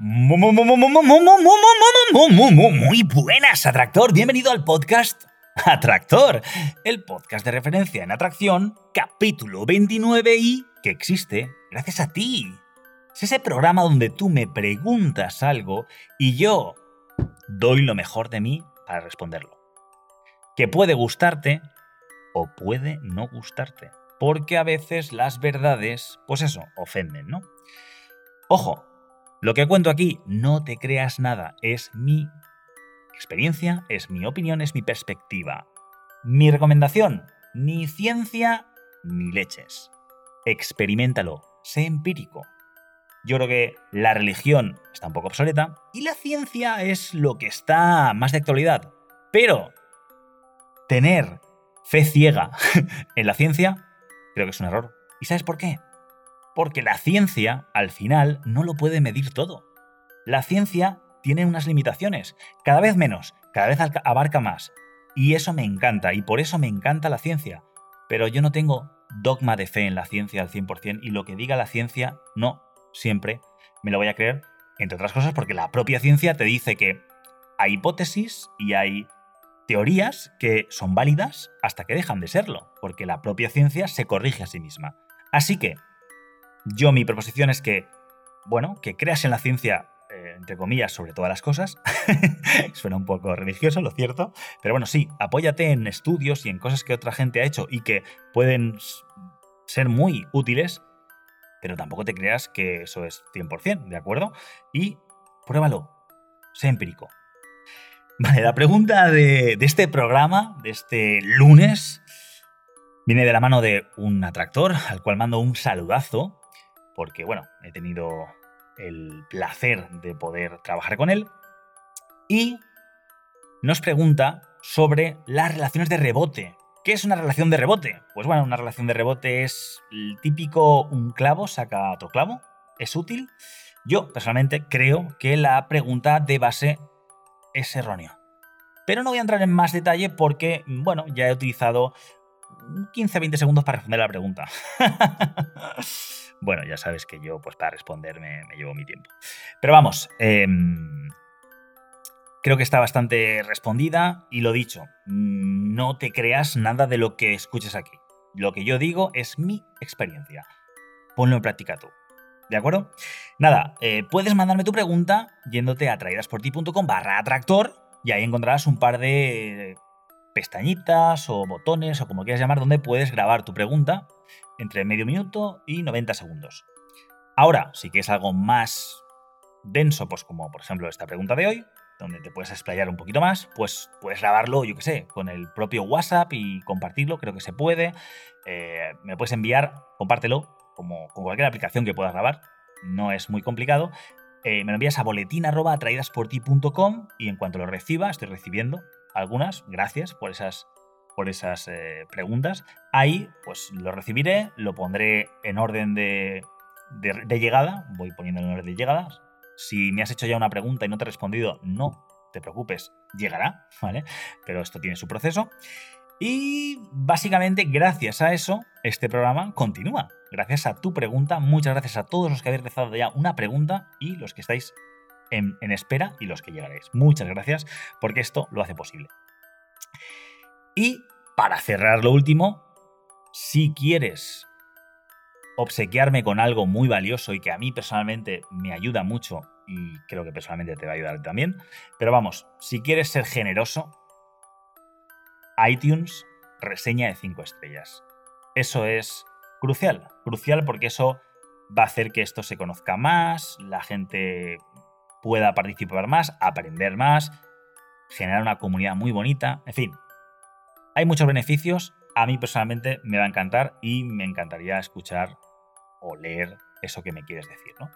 Muy buenas, Atractor. Bienvenido al podcast Atractor, el podcast de referencia en atracción, capítulo 29 y que existe gracias a ti. Es ese programa donde tú me preguntas algo y yo doy lo mejor de mí para responderlo. Que puede gustarte o puede no gustarte. Porque a veces las verdades, pues eso, ofenden, ¿no? Ojo, lo que cuento aquí, no te creas nada, es mi experiencia, es mi opinión, es mi perspectiva. Mi recomendación, ni ciencia ni leches. Experimentalo, sé empírico. Yo creo que la religión está un poco obsoleta y la ciencia es lo que está más de actualidad. Pero tener fe ciega en la ciencia creo que es un error. ¿Y sabes por qué? Porque la ciencia, al final, no lo puede medir todo. La ciencia tiene unas limitaciones, cada vez menos, cada vez abarca más. Y eso me encanta, y por eso me encanta la ciencia. Pero yo no tengo dogma de fe en la ciencia al 100%, y lo que diga la ciencia, no, siempre me lo voy a creer, entre otras cosas porque la propia ciencia te dice que hay hipótesis y hay teorías que son válidas hasta que dejan de serlo, porque la propia ciencia se corrige a sí misma. Así que, yo mi proposición es que, bueno, que creas en la ciencia, eh, entre comillas, sobre todas las cosas. Suena un poco religioso, lo cierto. Pero bueno, sí, apóyate en estudios y en cosas que otra gente ha hecho y que pueden ser muy útiles, pero tampoco te creas que eso es 100%, ¿de acuerdo? Y pruébalo, sé empírico. Vale, la pregunta de, de este programa, de este lunes, viene de la mano de un atractor al cual mando un saludazo porque bueno, he tenido el placer de poder trabajar con él. Y nos pregunta sobre las relaciones de rebote. ¿Qué es una relación de rebote? Pues bueno, una relación de rebote es el típico un clavo saca otro clavo. ¿Es útil? Yo personalmente creo que la pregunta de base es errónea. Pero no voy a entrar en más detalle porque, bueno, ya he utilizado 15-20 segundos para responder la pregunta. Bueno, ya sabes que yo, pues para responder me, llevo mi tiempo. Pero vamos, em, creo que está bastante respondida y lo dicho, no te creas nada de lo que escuches aquí. Lo que yo digo es mi experiencia. Ponlo en práctica tú. ¿De acuerdo? Nada, eh, puedes mandarme tu pregunta yéndote a traidasporti.com barra atractor y ahí encontrarás un par de pestañitas o botones o como quieras llamar donde puedes grabar tu pregunta entre medio minuto y 90 segundos. Ahora, si quieres algo más denso, pues como por ejemplo esta pregunta de hoy, donde te puedes explayar un poquito más, pues puedes grabarlo, yo que sé, con el propio WhatsApp y compartirlo, creo que se puede. Eh, me puedes enviar, compártelo, como con cualquier aplicación que puedas grabar, no es muy complicado. Eh, me lo envías a boletín.atraídasporti.com y en cuanto lo reciba, estoy recibiendo algunas, gracias por esas por esas eh, preguntas. Ahí, pues lo recibiré, lo pondré en orden de, llegada, voy poniendo en orden de llegada. Si me has hecho ya una pregunta y no te he respondido, no te preocupes, llegará, ¿vale? Pero esto tiene su proceso. Y básicamente, gracias a eso, este programa continúa. Gracias a tu pregunta, muchas gracias a todos los que habéis rezado ya una pregunta y los que estáis en espera y los que llegaréis. Muchas gracias porque esto lo hace posible. Y para cerrar lo último, si quieres obsequiarme con algo muy valioso y que a mí personalmente me ayuda mucho y creo que personalmente te va a ayudar también, pero vamos, si quieres ser generoso, iTunes reseña de 5 estrellas. Eso es crucial, crucial porque eso va a hacer que esto se conozca más, la gente pueda participar más, aprender más, generar una comunidad muy bonita, en fin, hay muchos beneficios, a mí personalmente me va a encantar y me encantaría escuchar o leer eso que me quieres decir, ¿no?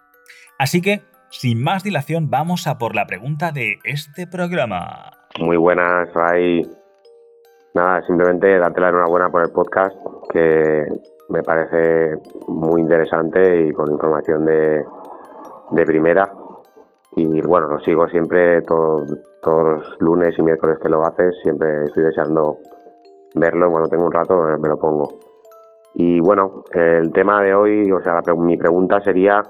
Así que, sin más dilación, vamos a por la pregunta de este programa. Muy buenas, Ray. Nada, simplemente darte la enhorabuena por el podcast, que me parece muy interesante y con información de, de primera. Y bueno, lo sigo siempre todos los lunes y miércoles que lo haces, siempre estoy deseando verlo. Cuando tengo un rato me lo pongo. Y bueno, el tema de hoy, o sea, mi pregunta sería,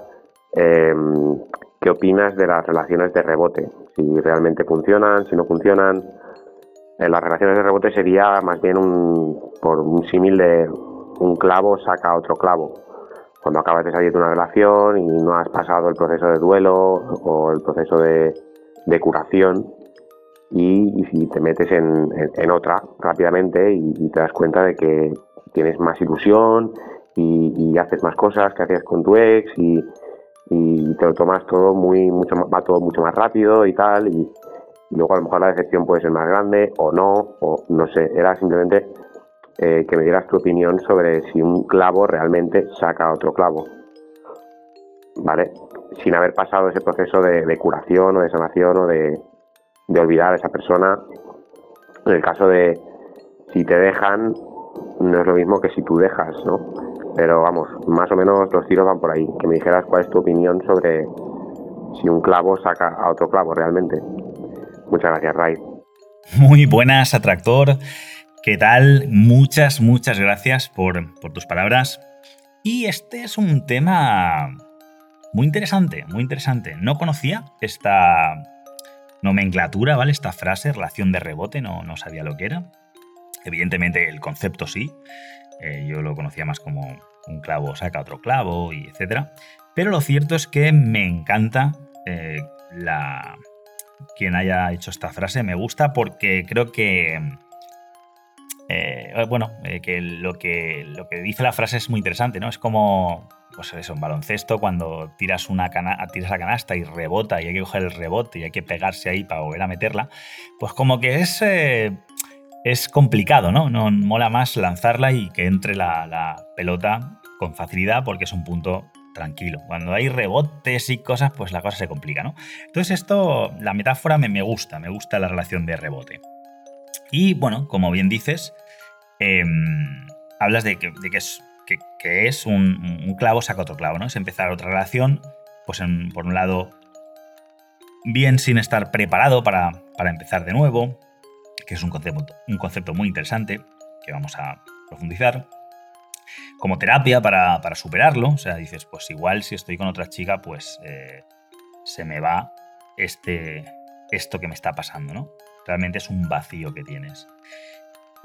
em, ¿qué opinas de las relaciones de rebote? Si realmente funcionan, si no funcionan en las relaciones de rebote sería más bien un, por un símil un clavo saca otro clavo. Cuando acabas de salir de una relación y no has pasado el proceso de duelo o el proceso de, curación y, si te metes en, otra rápidamente y, te das cuenta de que tienes más ilusión y, haces más cosas que hacías con tu ex y, te lo tomas todo muy mucho va todo mucho más rápido y tal y, luego a lo mejor la decepción puede ser más grande o no, o no sé, era simplemente eh, que me dieras tu opinión sobre si un clavo realmente saca otro clavo, ¿vale? Sin haber pasado ese proceso de, curación o de sanación o de, de olvidar a esa persona. En el caso de si te dejan, no es lo mismo que si tú dejas, ¿no? Pero vamos, más o menos los tiros van por ahí. Que me dijeras cuál es tu opinión sobre si un clavo saca a otro clavo realmente. Muchas gracias, Ray. Muy buenas, Atractor. ¿Qué tal? Muchas, muchas gracias por, tus palabras. Y este es un tema muy interesante, muy interesante. No conocía esta nomenclatura, ¿vale? Esta frase, relación de rebote, no, no sabía lo que era. Evidentemente el concepto sí. Eh, yo lo conocía más como un clavo saca otro clavo y etcétera. Pero lo cierto es que me encanta eh, la, quien haya hecho esta frase me gusta porque creo que. Eh, bueno, que, lo que lo que dice la frase es muy interesante, ¿no? Es como. Pues eso, un baloncesto, cuando tiras, una tiras la canasta y rebota y hay que coger el rebote y hay que pegarse ahí para volver a meterla, pues como que es, eh, es complicado, ¿no? ¿no? Mola más lanzarla y que entre la, pelota con facilidad porque es un punto tranquilo. Cuando hay rebotes y cosas, pues la cosa se complica, ¿no? Entonces esto, la metáfora me, me gusta, me gusta la relación de rebote. Y bueno, como bien dices, em, hablas de, que, es, que, es un, clavo saca otro clavo, ¿no? Es empezar otra relación, pues por un lado, bien sin estar preparado para, para empezar de nuevo, que es un concepto, un concepto muy interesante que vamos a profundizar como terapia para, superarlo. O sea, dices, pues igual si estoy con otra chica, pues eh, se me va este, esto que me está pasando, ¿no? Realmente es un vacío que tienes.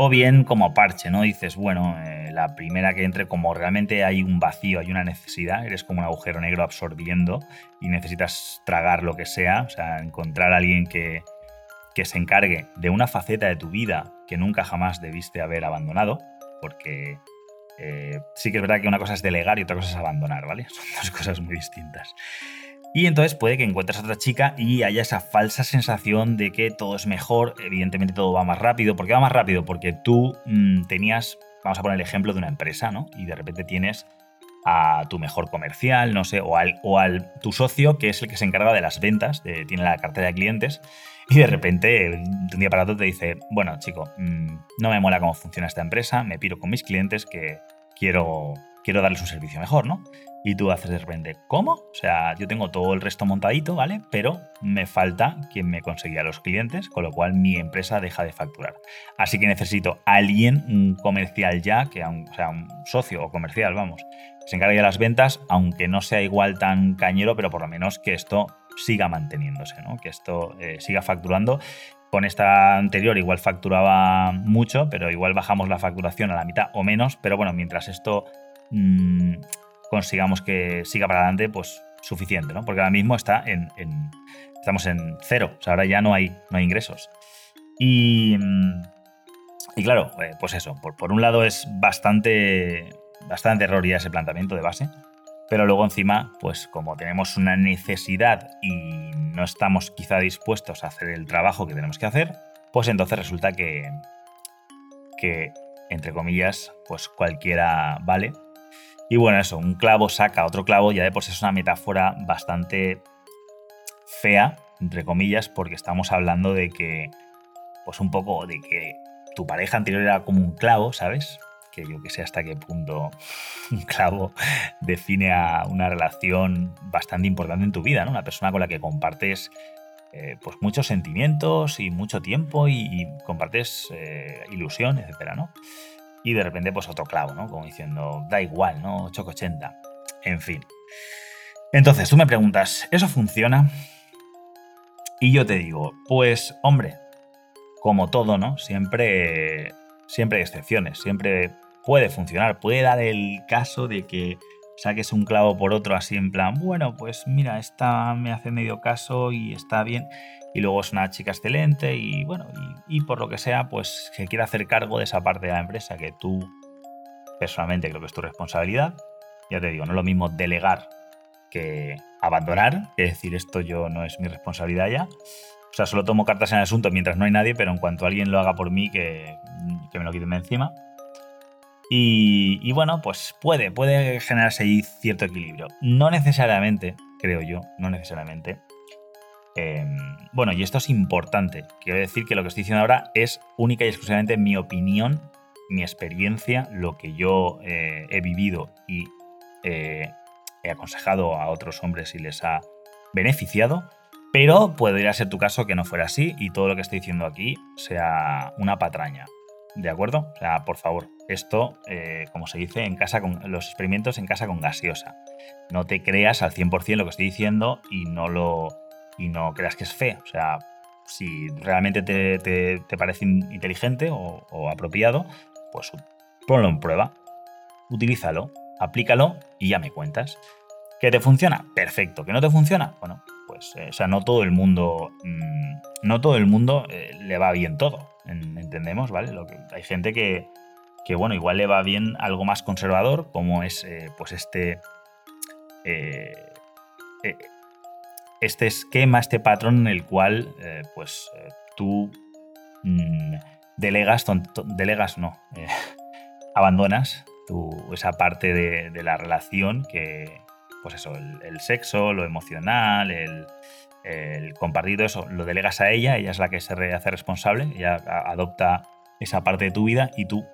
O bien como parche, ¿no? Dices, bueno, eh, la primera que entre, como realmente hay un vacío, hay una necesidad, eres como un agujero negro absorbiendo y necesitas tragar lo que sea, o sea, encontrar a alguien que, que se encargue de una faceta de tu vida que nunca jamás debiste haber abandonado, porque eh, sí que es verdad que una cosa es delegar y otra cosa es abandonar, ¿vale? Son dos cosas muy distintas. Y entonces puede que encuentres a otra chica y haya esa falsa sensación de que todo es mejor, evidentemente todo va más rápido. ¿Por qué va más rápido? Porque tú mm, tenías, vamos a poner el ejemplo de una empresa, ¿no? Y de repente tienes a tu mejor comercial, no sé, o al, o al tu socio, que es el que se encarga de las ventas, tiene la cartera de clientes, y de repente, de un día para otro, te dice, bueno, chico, mm, no me mola cómo funciona esta empresa, me piro con mis clientes que quiero, quiero darles un servicio mejor, ¿no? Y tú haces de repente, ¿cómo? O sea, yo tengo todo el resto montadito, ¿vale? Pero me falta quien me conseguía los clientes, con lo cual mi empresa deja de facturar. Así que necesito a alguien, un comercial ya, que o sea, un socio o comercial, vamos, que se encargue de las ventas, aunque no sea igual tan cañero, pero por lo menos que esto siga manteniéndose, ¿no? que esto eh, siga facturando. Con esta anterior igual facturaba mucho, pero igual bajamos la facturación a la mitad o menos, pero bueno, mientras esto mm, consigamos que siga para adelante, pues suficiente, ¿no? Porque ahora mismo está en, estamos en cero, o sea, ahora ya no hay, no hay ingresos. Y, mm, y claro, eh, pues eso, por, por, un lado es bastante, bastante error ya ese planteamiento de base, pero luego encima, pues como tenemos una necesidad y no estamos quizá dispuestos a hacer el trabajo que tenemos que hacer, pues entonces resulta que, que entre comillas, pues cualquiera vale. Y bueno, eso, un clavo saca otro clavo, ya de por sí es una metáfora bastante fea, entre comillas, porque estamos hablando de que, pues un poco de que tu pareja anterior era como un clavo, ¿sabes? Que yo que sé hasta qué punto un clavo define a una relación bastante importante en tu vida, ¿no? Una persona con la que compartes eh, pues muchos sentimientos y mucho tiempo y, compartes eh, ilusión, etcétera, ¿no? Y de repente, pues otro clavo, ¿no? Como diciendo, da igual, ¿no? 880. En fin. Entonces, tú me preguntas, ¿eso funciona? Y yo te digo, pues, hombre, como todo, ¿no? Siempre, siempre hay excepciones, siempre puede funcionar, puede dar el caso de que saques un clavo por otro así en plan, bueno, pues mira, esta me hace medio caso y está bien, y luego es una chica excelente y bueno, y, por lo que sea, pues se quiere hacer cargo de esa parte de la empresa que tú personalmente creo que es tu responsabilidad. Ya te digo, no es lo mismo delegar que abandonar, es decir, esto yo no es mi responsabilidad ya. O sea, solo tomo cartas en el asunto mientras no hay nadie, pero en cuanto alguien lo haga por mí, que, que me lo quiten de encima. Y, bueno, pues puede, puede generarse ahí cierto equilibrio. No necesariamente, creo yo, no necesariamente. Em, bueno, y esto es importante. Quiero decir que lo que estoy diciendo ahora es única y exclusivamente mi opinión, mi experiencia, lo que yo eh, he vivido y eh, he aconsejado a otros hombres y les ha beneficiado. Pero podría ser tu caso que no fuera así y todo lo que estoy diciendo aquí sea una patraña. ¿De acuerdo? O sea, por favor, esto, eh, como se dice, en casa con los experimentos en casa con gaseosa. No te creas al 100% lo que estoy diciendo y no lo y no creas que es fe. O sea, si realmente te, parece inteligente o, apropiado, pues ponlo en prueba, utilízalo, aplícalo y ya me cuentas. ¿Que te funciona? Perfecto. ¿Que no te funciona? Bueno, pues, eh, o sea, no todo el mundo, mm, no todo el mundo eh, le va bien todo, entendemos, ¿vale? Hay gente que, que, bueno, igual le va bien algo más conservador, como es, eh, pues, este, este esquema, este patrón en el cual, pues, tú mm, delegas, delegas, no, abandonas esa parte de, la relación que, pues eso, el, sexo, lo emocional, el, compartido, eso, lo delegas a ella, ella es la que se hace responsable, ella adopta esa parte de tu vida y tú,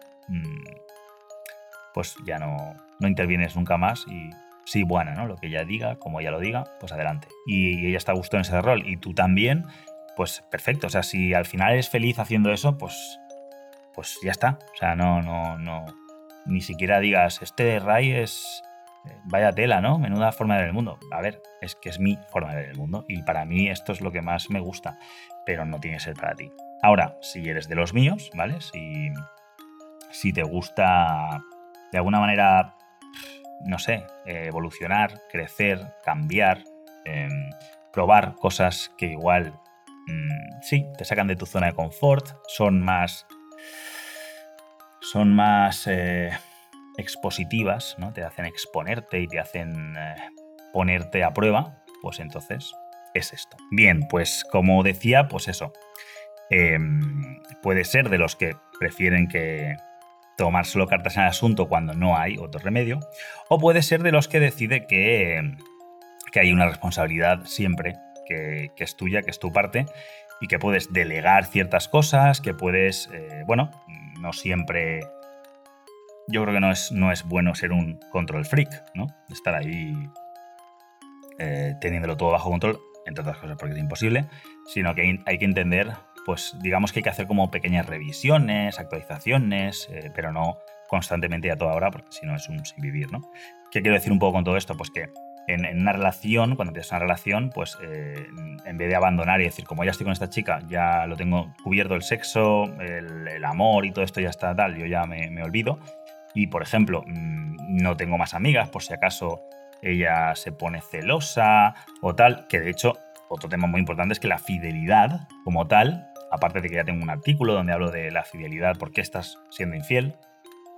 pues ya no, no intervienes nunca más y sí, buena, ¿no? Lo que ella diga, como ella lo diga, pues adelante. Y ella está a gusto en ese rol y tú también, pues perfecto. O sea, si al final eres feliz haciendo eso, pues, pues ya está. O sea, no, no, no. Ni siquiera digas, este Ray es vaya tela, ¿no? Menuda forma de ver el mundo. A ver, es que es mi forma de ver el mundo y para mí esto es lo que más me gusta, pero no tiene que ser para ti. Ahora, si eres de los míos, ¿vale? Si, si te gusta de alguna manera, no sé, evolucionar, crecer, cambiar, em, probar cosas que igual, mm, sí, te sacan de tu zona de confort, son más... Son más... Eh, expositivas, ¿no? Te hacen exponerte y te hacen eh, ponerte a prueba, pues entonces es esto. Bien, pues como decía, pues eso. Em, puede ser de los que prefieren que tomar solo cartas en el asunto cuando no hay otro remedio, o puede ser de los que decide que, que hay una responsabilidad siempre que, es tuya, que es tu parte, y que puedes delegar ciertas cosas, que puedes, eh, bueno, no siempre yo creo que no es, no es bueno ser un control freak, ¿no? Estar ahí eh, teniéndolo todo bajo control, entre otras cosas porque es imposible, sino que hay, que entender, pues digamos que hay que hacer como pequeñas revisiones, actualizaciones, eh, pero no constantemente a toda hora, porque si no es un sin vivir, ¿no? ¿Qué quiero decir un poco con todo esto? Pues que en, una relación, cuando tienes una relación, pues eh, en vez de abandonar y decir, como ya estoy con esta chica, ya lo tengo cubierto el sexo, el, amor y todo esto ya está tal, yo ya me, me olvido, y, por ejemplo, mm, no tengo más amigas por si acaso ella se pone celosa o tal, que de hecho otro tema muy importante es que la fidelidad como tal, aparte de que ya tengo un artículo donde hablo de la fidelidad, por qué estás siendo infiel,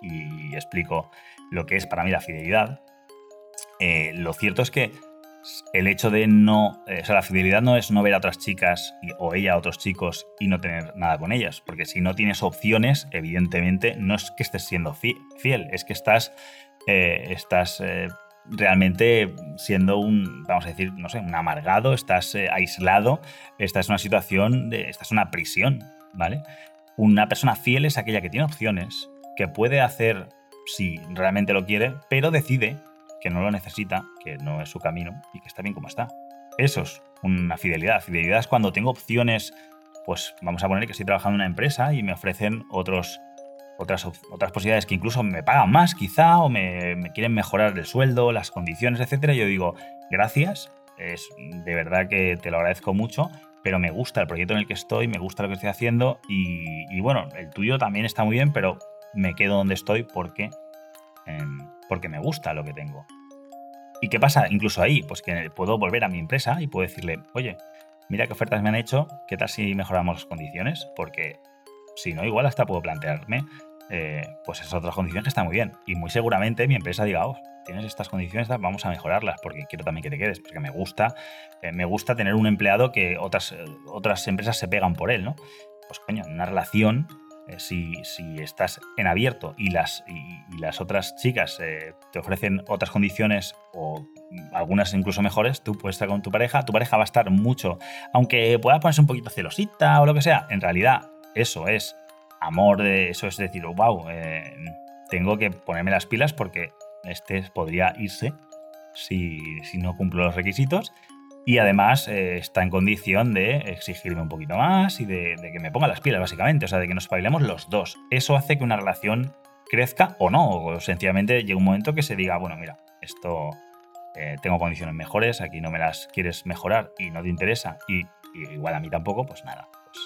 y explico lo que es para mí la fidelidad, eh, lo cierto es que el hecho de no, eh, o sea, la fidelidad no es no ver a otras chicas o ella a otros chicos y no tener nada con ellas, porque si no tienes opciones, evidentemente no es que estés siendo fiel, es que estás eh, estás realmente siendo un, vamos a decir, no sé, un amargado, estás eh, aislado, estás en una situación, de, estás en una prisión, ¿vale? Una persona fiel es aquella que tiene opciones, que puede hacer si realmente lo quiere, pero decide que no lo necesita, que no es su camino y que está bien como está. Eso es una fidelidad. Fidelidad es cuando tengo opciones, pues vamos a poner que estoy trabajando en una empresa y me ofrecen otros otras, otras posibilidades que incluso me pagan más quizá o me, quieren mejorar el sueldo, las condiciones, etcétera, yo digo, gracias, es de verdad que te lo agradezco mucho, pero me gusta el proyecto en el que estoy, me gusta lo que estoy haciendo y, bueno, el tuyo también está muy bien, pero me quedo donde estoy porque, em, porque me gusta lo que tengo. ¿Y qué pasa incluso ahí? Pues que puedo volver a mi empresa y puedo decirle, oye, mira qué ofertas me han hecho, ¿qué tal si mejoramos las condiciones? Porque si no, igual hasta puedo plantearme eh, pues esas otras condiciones que están muy bien. Y muy seguramente mi empresa diga, oh, tienes estas condiciones, vamos a mejorarlas, porque quiero también que te quedes, porque me gusta, eh, me gusta tener un empleado que otras, eh, otras empresas se pegan por él, ¿no? Pues coño, una relación, si, si, estás en abierto y las, y, las otras chicas te ofrecen otras condiciones o algunas incluso mejores, tú puedes estar con tu pareja, tu pareja va a estar mucho, aunque pueda ponerse un poquito celosita o lo que sea, en realidad eso es amor de eso es decir, wow, eh, tengo que ponerme las pilas porque este podría irse si, no cumplo los requisitos y además eh, está en condición de exigirme un poquito más y de, que me ponga las pilas, básicamente, o sea, de que nos bailemos los dos. Eso hace que una relación crezca o no, o sencillamente llega un momento que se diga, bueno, mira, esto eh, tengo condiciones mejores, aquí no me las quieres mejorar y no te interesa, y, y igual a mí tampoco, pues nada, pues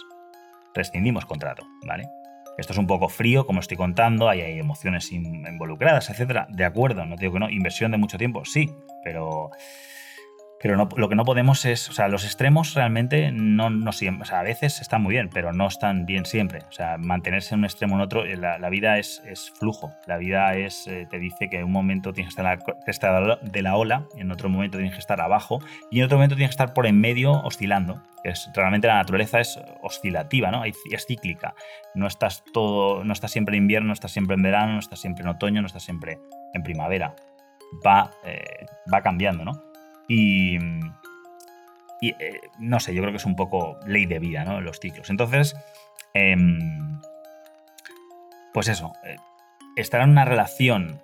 rescindimos contrato, ¿vale? Esto es un poco frío, como estoy contando, hay, hay emociones involucradas, etcétera. De acuerdo, no digo que no, inversión de mucho tiempo, sí, pero pero lo que no podemos es, o sea, los extremos realmente no, no siempre, o sea, a veces están muy bien, pero no están bien siempre. O sea, mantenerse en un extremo en otro, la, la vida es, es, flujo. La vida es, eh, te dice que en un momento tienes que estar de la ola, en otro momento tienes que estar abajo, y en otro momento tienes que estar por en medio oscilando. Es, realmente la naturaleza es oscilativa, ¿no? Es cíclica. No estás todo, no estás siempre en invierno, no estás siempre en verano, no estás siempre en otoño, no estás siempre en primavera. Va, eh, va cambiando, ¿no? Y, eh, no sé, yo creo que es un poco ley de vida, ¿no? Los ciclos. Entonces, em, pues eso, eh, estar en una relación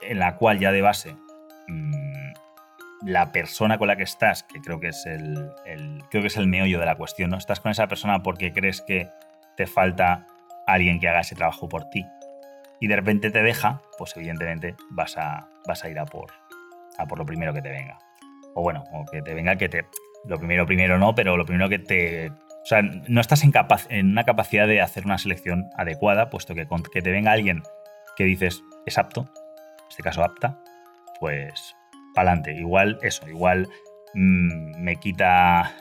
en la cual ya de base mm, la persona con la que estás, que creo que es el, creo que es el meollo de la cuestión, ¿no? Estás con esa persona porque crees que te falta alguien que haga ese trabajo por ti y de repente te deja, pues evidentemente vas a, vas a ir a por, a por lo primero que te venga. O bueno, o que te venga que te... Lo primero, primero no, pero lo primero que te... O sea, no estás en, en una capacidad de hacer una selección adecuada, puesto que que te venga alguien que dices es apto, en este caso apta, pues pa'lante. Igual eso, igual mm, me quita,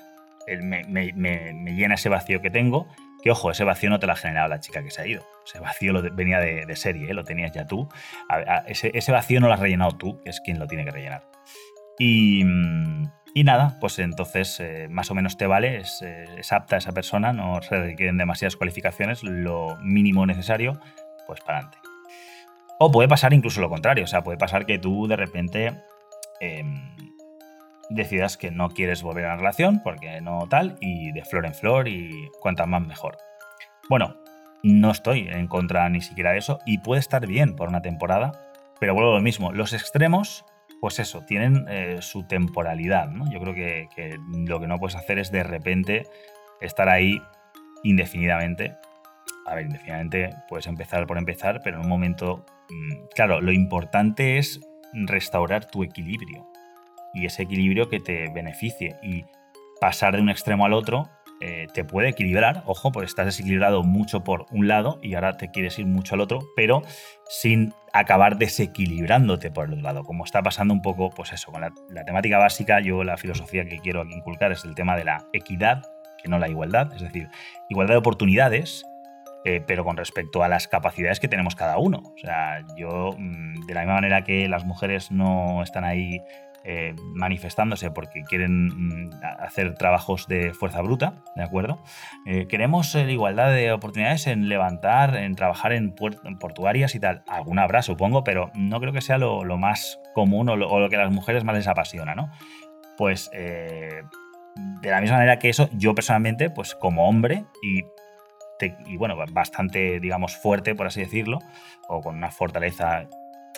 me, me, llena ese vacío que tengo, que ojo, ese vacío no te lo ha generado la chica que se ha ido. Ese vacío lo venía de, serie, ¿eh? lo tenías ya tú. ese, ese, vacío no lo has rellenado tú, que es quien lo tiene que rellenar. Y, nada, pues entonces eh, más o menos te vale, eh, es, apta esa persona, no se requieren demasiadas cualificaciones, lo mínimo necesario, pues para adelante. O puede pasar incluso lo contrario, o sea, puede pasar que tú de repente em, decidas que no quieres volver a la relación, porque no tal, y de flor en flor y cuantas más mejor. Bueno, no estoy en contra ni siquiera de eso, y puede estar bien por una temporada, pero vuelvo a lo mismo, los extremos pues eso, tienen eh, su temporalidad, ¿no? Yo creo que, lo que no puedes hacer es de repente estar ahí indefinidamente. A ver, indefinidamente puedes empezar por empezar, pero en un momento, mm, claro, lo importante es restaurar tu equilibrio y ese equilibrio que te beneficie y pasar de un extremo al otro eh, te puede equilibrar, ojo, porque estás desequilibrado mucho por un lado y ahora te quieres ir mucho al otro, pero sin acabar desequilibrándote por el otro lado, como está pasando un poco, pues eso, con la, temática básica, yo la filosofía que quiero inculcar es el tema de la equidad, que no la igualdad, es decir, igualdad de oportunidades, eh, pero con respecto a las capacidades que tenemos cada uno. O sea, yo, mm, de la misma manera que las mujeres no están ahí eh, manifestándose porque quieren mm, hacer trabajos de fuerza bruta, ¿de acuerdo? Eh, queremos la igualdad de oportunidades en levantar, en trabajar en, portuarias y tal. Alguna habrá, supongo, pero no creo que sea lo, más común o lo, que a las mujeres más les apasiona, ¿no? Pues de la misma manera que eso, yo personalmente, pues como hombre y y bueno, bastante, digamos, fuerte, por así decirlo, o con una fortaleza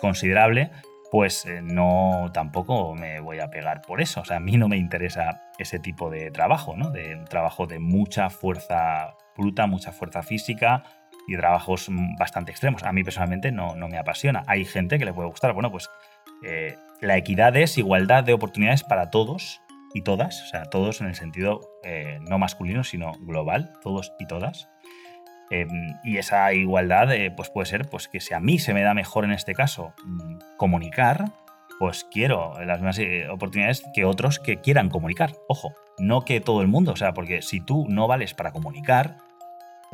considerable, pues eh, no tampoco me voy a pegar por eso. O sea, a mí no me interesa ese tipo de trabajo, ¿no? De trabajo de mucha fuerza bruta, mucha fuerza física y trabajos bastante extremos. A mí personalmente no, no me apasiona. Hay gente que le puede gustar. Bueno, pues eh, la equidad es igualdad de oportunidades para todos y todas, o sea, todos en el sentido eh, no masculino, sino global, todos y todas. Em, y esa igualdad eh, pues puede ser pues, que si a mí se me da mejor en este caso mm, comunicar, pues quiero las mismas eh, oportunidades que otros que quieran comunicar. Ojo, no que todo el mundo, o sea, porque si tú no vales para comunicar,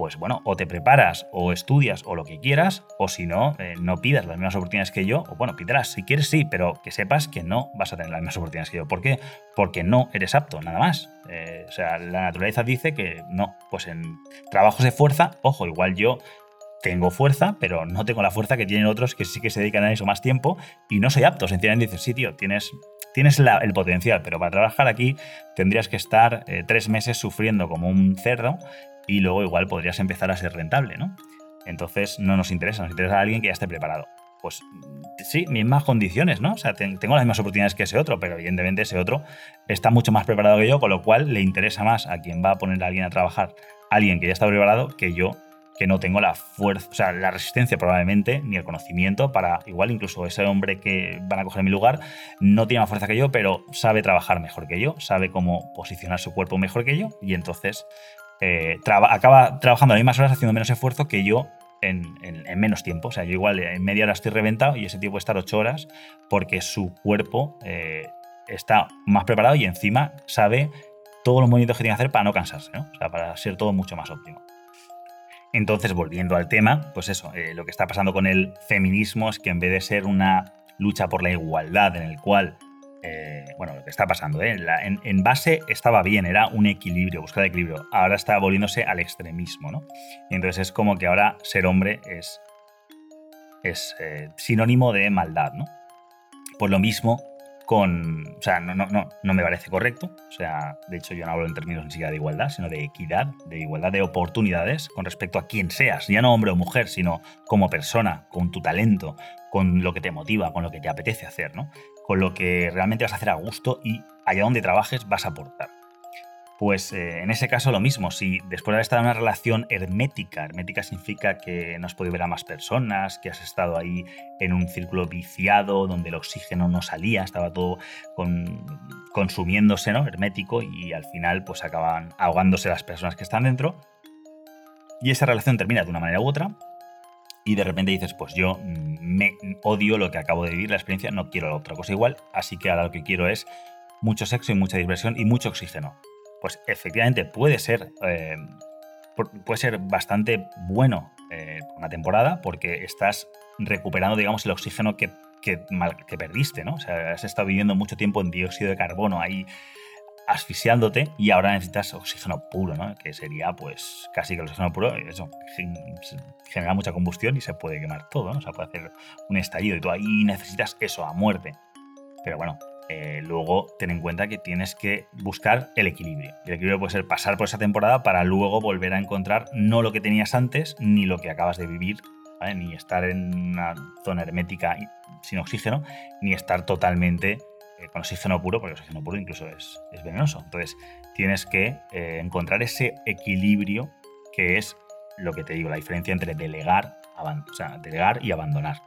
pues bueno, o te preparas o estudias o lo que quieras, o si no, eh, no pidas las mismas oportunidades que yo, o bueno, pidarás, si quieres sí, pero que sepas que no vas a tener las mismas oportunidades que yo. ¿Por qué? Porque no eres apto, nada más. Eh, o sea, la naturaleza dice que no, pues en trabajos de fuerza, ojo, igual yo tengo fuerza, pero no tengo la fuerza que tienen otros que sí que se dedican a eso más tiempo y no soy apto. Sencillamente dices, sí, tío, tienes, tienes el potencial, pero para trabajar aquí tendrías que estar eh, tres meses sufriendo como un cerdo y luego igual podrías empezar a ser rentable, ¿no? Entonces no nos interesa, nos interesa a alguien que ya esté preparado. Pues sí, mismas condiciones, ¿no? O sea, tengo las mismas oportunidades que ese otro, pero evidentemente ese otro está mucho más preparado que yo, con lo cual le interesa más a quien va a poner a alguien a trabajar, alguien que ya está preparado, que yo, que no tengo la fuerza, o sea, la resistencia probablemente, ni el conocimiento para, igual incluso ese hombre que van a coger mi lugar, no tiene más fuerza que yo, pero sabe trabajar mejor que yo, sabe cómo posicionar su cuerpo mejor que yo, y entonces eh, acaba trabajando las mismas horas haciendo menos esfuerzo que yo en, menos tiempo. O sea, yo igual en media hora estoy reventado y ese tío puede estar ocho horas porque su cuerpo eh, está más preparado y encima sabe todos los movimientos que tiene que hacer para no cansarse, ¿no? O sea, para ser todo mucho más óptimo. Entonces, volviendo al tema, pues eso, eh, lo que está pasando con el feminismo es que en vez de ser una lucha por la igualdad en el cual eh, bueno, lo que está pasando, ¿eh? en, base estaba bien, era un equilibrio, buscar equilibrio. Ahora está volviéndose al extremismo, ¿no? Y entonces es como que ahora ser hombre es, es eh, sinónimo de maldad, ¿no? Pues lo mismo con. O sea, no, no, no, no me parece correcto. O sea, de hecho, yo no hablo en términos ni siquiera de igualdad, sino de equidad, de igualdad de oportunidades con respecto a quien seas, ya no hombre o mujer, sino como persona, con tu talento, con lo que te motiva, con lo que te apetece hacer, ¿no? con lo que realmente vas a hacer a gusto y allá donde trabajes vas a aportar. Pues eh, en ese caso lo mismo, si después de haber estado en una relación hermética, hermética significa que no has podido ver a más personas, que has estado ahí en un círculo viciado donde el oxígeno no salía, estaba todo consumiéndose, ¿no? Hermético y al final pues acaban ahogándose las personas que están dentro. Y esa relación termina de una manera u otra, y de repente dices, pues yo me odio lo que acabo de vivir, la experiencia, no quiero la otra cosa igual, así que ahora lo que quiero es mucho sexo y mucha diversión y mucho oxígeno. Pues efectivamente puede ser, eh, puede ser bastante bueno eh, una temporada porque estás recuperando, digamos, el oxígeno que, que, que perdiste, ¿no? O sea, has estado viviendo mucho tiempo en dióxido de carbono ahí asfixiándote y ahora necesitas oxígeno puro, ¿no? Que sería pues casi que el oxígeno puro, eso, genera mucha combustión y se puede quemar todo, ¿no? O sea, puede hacer un estallido y tú ahí necesitas eso a muerte. Pero bueno, eh, luego ten en cuenta que tienes que buscar el equilibrio. El equilibrio puede ser pasar por esa temporada para luego volver a encontrar no lo que tenías antes ni lo que acabas de vivir, ni estar en una zona hermética sin oxígeno, ni estar totalmente eh, con oxígeno puro, porque oxígeno puro incluso es, venenoso. Entonces, tienes que eh, encontrar ese equilibrio que es lo que te digo, la diferencia entre delegar, delegar y abandonar.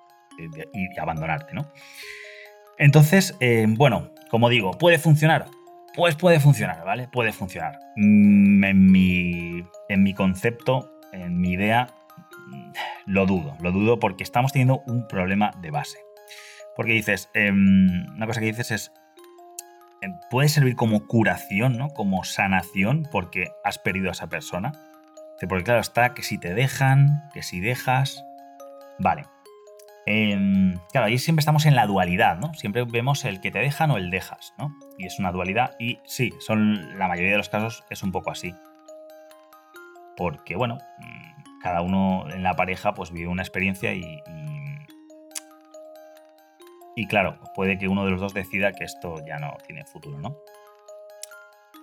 Y, abandonarte, ¿no? Entonces, eh, bueno, como digo, ¿puede funcionar? Pues puede funcionar, ¿vale? Puede funcionar. Mm, en mi, en mi concepto, en mi idea, mm, lo dudo. Lo dudo porque estamos teniendo un problema de base. Porque dices, em, una cosa que dices es, em, puede servir como curación, ¿no? Como sanación porque has perdido a esa persona. Porque claro, está que si te dejan, que si dejas... Vale. Em, claro, ahí siempre estamos en la dualidad, ¿no? Siempre vemos el que te dejan o el dejas, ¿no? Y es una dualidad y sí, son la mayoría de los casos es un poco así. Porque, bueno, mm, cada uno en la pareja pues vive una experiencia y, y, claro, puede que uno de los dos decida que esto ya no tiene futuro, ¿no?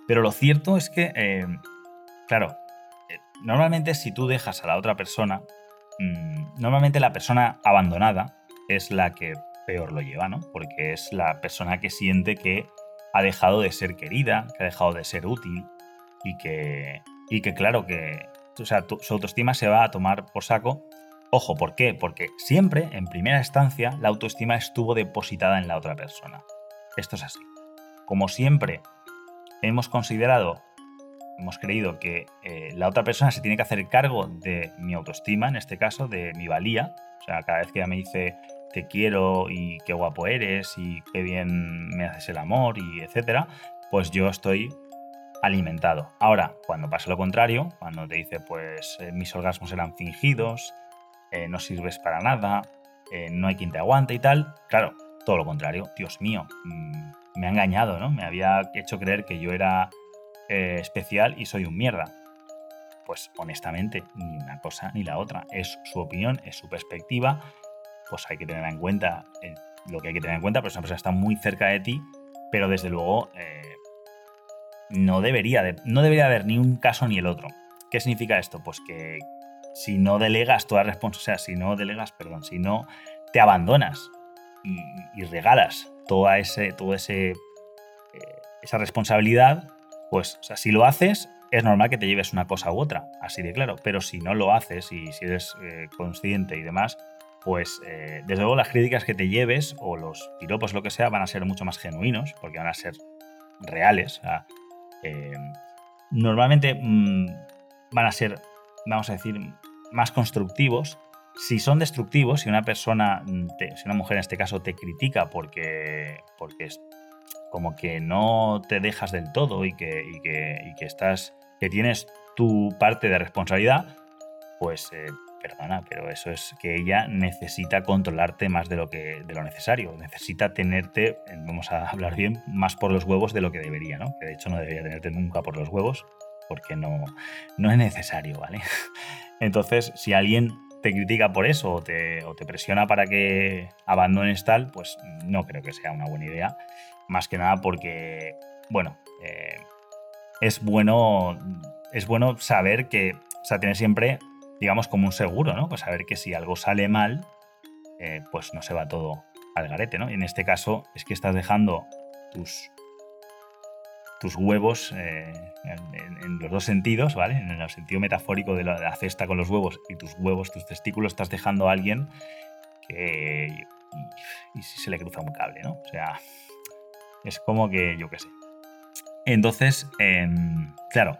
Pero lo cierto es que, em, claro, eh, normalmente si tú dejas a la otra persona, Mm, normalmente la persona abandonada es la que peor lo lleva, ¿no? Porque es la persona que siente que ha dejado de ser querida, que ha dejado de ser útil y que, y que claro, que o sea, su autoestima se va a tomar por saco. Ojo, ¿por qué? Porque siempre, en primera instancia, la autoestima estuvo depositada en la otra persona. Esto es así. Como siempre hemos considerado hemos creído que eh, la otra persona se tiene que hacer cargo de mi autoestima, en este caso, de mi valía. O sea, cada vez que ella me dice te quiero y qué guapo eres y qué bien me haces el amor y etcétera, pues yo estoy alimentado. Ahora, cuando pasa lo contrario, cuando te dice pues eh, mis orgasmos eran fingidos, eh, no sirves para nada, no hay quien te aguante y tal, claro, todo lo contrario, Dios mío, mm, me ha engañado, ¿no? Me había hecho creer que yo era eh, especial y soy un mierda. Pues honestamente, ni una cosa ni la otra. Es su opinión, es su perspectiva. Pues hay que tener en cuenta eh, lo que hay que tener en cuenta, pero esa persona está muy cerca de ti, pero desde luego eh, no, debería no debería haber ni un caso ni el otro. ¿Qué significa esto? Pues que si no delegas toda responsabilidad, o sea, si no delegas, perdón, si no te abandonas y, regalas toda ese, todo ese, esa responsabilidad, pues, si lo haces, es normal que te lleves una cosa u otra, así de claro. Pero si no lo haces y si eres eh, consciente y demás, pues eh, desde luego las críticas que te lleves o los piropos, lo que sea, van a ser mucho más genuinos, porque van a ser reales. Eh, normalmente mm, van a ser, vamos a decir, más constructivos. Si son destructivos, si una persona, mm, si una mujer en este caso te critica porque, porque como que no te dejas del todo y que, que, estás, que tienes tu parte de responsabilidad, pues eh, perdona, pero eso es que ella necesita controlarte más de lo que de lo necesario, necesita tenerte, vamos a hablar bien, más por los huevos de lo que debería, ¿no? De hecho no debería tenerte nunca por los huevos, porque no, no es necesario, ¿vale? Entonces, si alguien te critica por eso o te presiona para que abandones tal, pues no creo que sea una buena idea más que nada porque, bueno, eh, es bueno. Es bueno saber que. O sea, tener siempre, digamos, como un seguro, ¿no? Pues saber que si algo sale mal, eh, pues no se va todo al garete, ¿no? Y en este caso es que estás dejando tus, tus huevos eh, en, los dos sentidos, ¿vale? En el sentido metafórico de la, cesta con los huevos y tus huevos, tus testículos, estás dejando a alguien que. Y, si se le cruza un cable, ¿no? O sea, es como que, yo qué sé. Entonces, em, claro,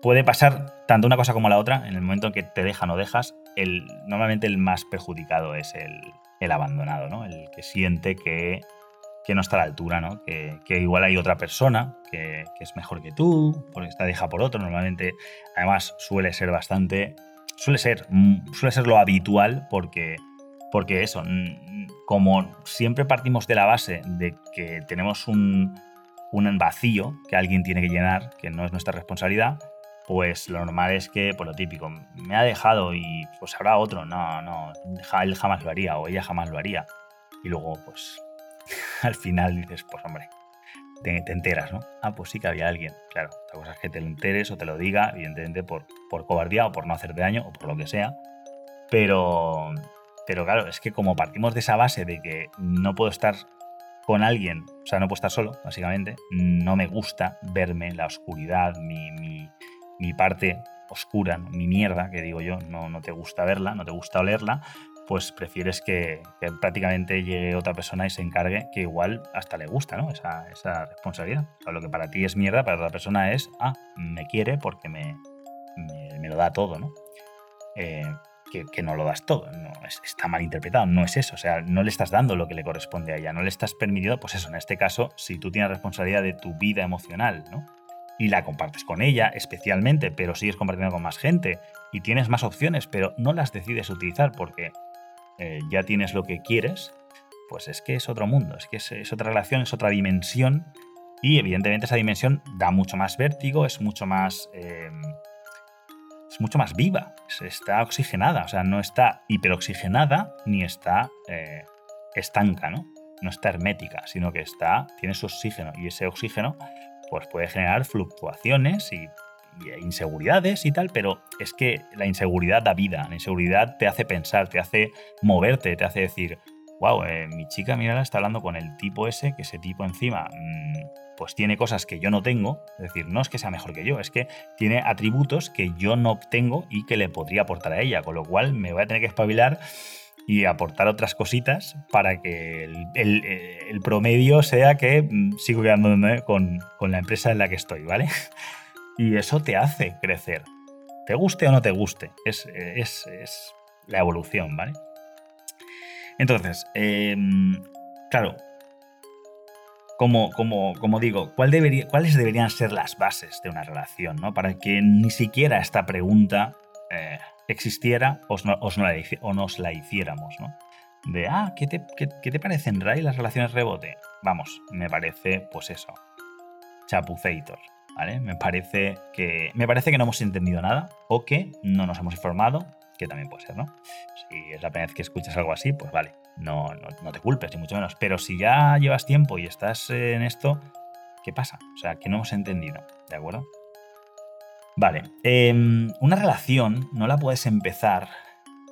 puede pasar tanto una cosa como la otra. En el momento en que te dejan o dejas, el, normalmente el más perjudicado es el, abandonado, ¿no? El que siente que, no está a la altura, ¿no? Que, igual hay otra persona que, es mejor que tú, porque está deja por otro. Normalmente, además, suele ser bastante. Suele ser, mm, suele ser lo habitual porque porque eso, como siempre partimos de la base de que tenemos un, vacío que alguien tiene que llenar, que no es nuestra responsabilidad, pues lo normal es que, por lo típico, me ha dejado y pues habrá otro. No, no, él jamás lo haría o ella jamás lo haría. Y luego, pues, al final dices, pues hombre, te, enteras, ¿no? Ah, pues sí que había alguien. Claro, otra cosa es que te lo enteres o te lo diga, evidentemente por, por cobardía o por no hacerte daño o por lo que sea. Pero, pero claro, es que como partimos de esa base de que no puedo estar con alguien, o sea, no puedo estar solo, básicamente, no me gusta verme la oscuridad, mi, parte oscura, mi mierda, que digo yo, no, no te gusta verla, no te gusta olerla, pues prefieres que, prácticamente llegue otra persona y se encargue, que igual hasta le gusta, ¿no? Esa, esa responsabilidad. Lo que para ti es mierda, para otra persona es, ah, me quiere porque me, me, lo da todo, ¿no? Eh, que, no lo das todo. No, está mal interpretado, no es eso. O sea, no le estás dando lo que le corresponde a ella, no le estás permitiendo, pues eso, en este caso, si tú tienes responsabilidad de tu vida emocional, ¿no? Y la compartes con ella especialmente, pero sigues compartiendo con más gente y tienes más opciones, pero no las decides utilizar porque eh, ya tienes lo que quieres, pues es que es otro mundo, es que es, otra relación, es otra dimensión y evidentemente esa dimensión da mucho más vértigo, es mucho más... Em, es mucho más viva, está oxigenada, o sea, no está hiperoxigenada ni está eh, estanca, ¿no? No está hermética, sino que está, tiene su oxígeno y ese oxígeno pues puede generar fluctuaciones y inseguridades y tal, pero es que la inseguridad da vida, la inseguridad te hace pensar, te hace moverte, te hace decir, wow, eh, mi chica, mira, está hablando con el tipo ese, que ese tipo encima, mm, pues tiene cosas que yo no tengo, es decir, no es que sea mejor que yo, es que tiene atributos que yo no tengo y que le podría aportar a ella, con lo cual me voy a tener que espabilar y aportar otras cositas para que el, promedio sea que mm, sigo quedándome con, con la empresa en la que estoy, ¿vale? Y eso te hace crecer. Te guste o no te guste. Es, la evolución, ¿vale? Entonces, em, claro, como, digo, ¿cuál ¿cuáles deberían ser las bases de una relación? ¿no? Para que ni siquiera esta pregunta eh, existiera o, nos la hiciéramos. ¿no? De, ah, ¿qué te, qué, te parecen, Ray, las relaciones rebote? Vamos, me parece, pues eso, chapuceitos. Me parece que, me parece que no hemos entendido nada o que no nos hemos informado, que también puede ser, ¿no? Si es la primera vez que escuchas algo así, pues vale, no, no, te culpes, ni mucho menos. Pero si ya llevas tiempo y estás en esto, ¿qué pasa? O sea, que no hemos entendido, ¿de acuerdo? Vale, em, una relación no la puedes empezar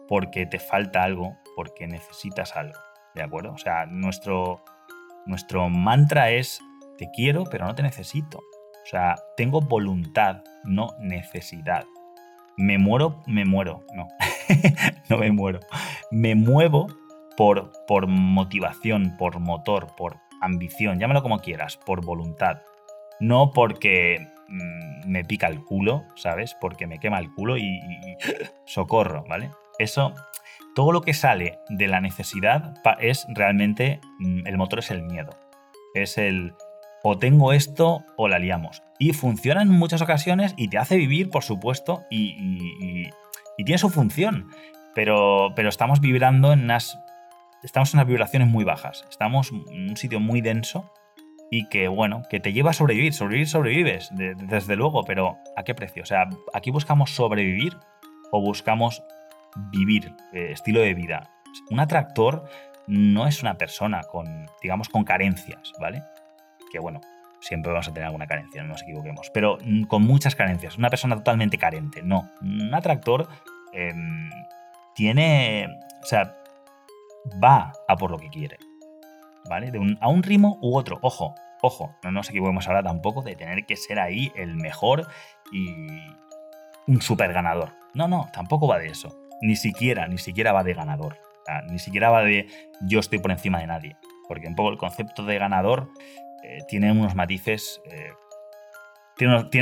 porque te falta algo, porque necesitas algo, ¿de acuerdo? O sea, nuestro, nuestro mantra es, te quiero, pero no te necesito. O sea, tengo voluntad, no necesidad. Me muero, me muero. No, no me muero. Me muevo por, por motivación, por motor, por ambición, llámalo como quieras, por voluntad. No porque mm, me pica el culo, ¿sabes? Porque me quema el culo y, socorro, ¿vale? Eso, todo lo que sale de la necesidad es realmente, mm, el motor es el miedo. Es el, o tengo esto o la liamos. Y funciona en muchas ocasiones y te hace vivir, por supuesto, y, tiene su función. Pero, pero estamos vibrando en unas. Estamos en unas vibraciones muy bajas. Estamos en un sitio muy denso y que, bueno, que te lleva a sobrevivir. Sobrevivir, sobrevives, desde luego, pero ¿a qué precio? O sea, ¿aquí buscamos sobrevivir o buscamos vivir, eh, estilo de vida? Un atractor no es una persona con, digamos, con carencias, ¿vale? Que bueno, siempre vamos a tener alguna carencia, no nos equivoquemos, pero mm, con muchas carencias, una persona totalmente carente, no, un atractor em, tiene, o sea, va a por lo que quiere, ¿vale? A un ritmo u otro, ojo, ojo, no nos equivoquemos ahora tampoco de tener que ser ahí el mejor y un super ganador. No, no, tampoco va de eso. Ni siquiera, ni siquiera va de ganador. ni siquiera va de yo estoy por encima de nadie. Porque un poco el concepto de ganador eh, tiene unos matices. Eh,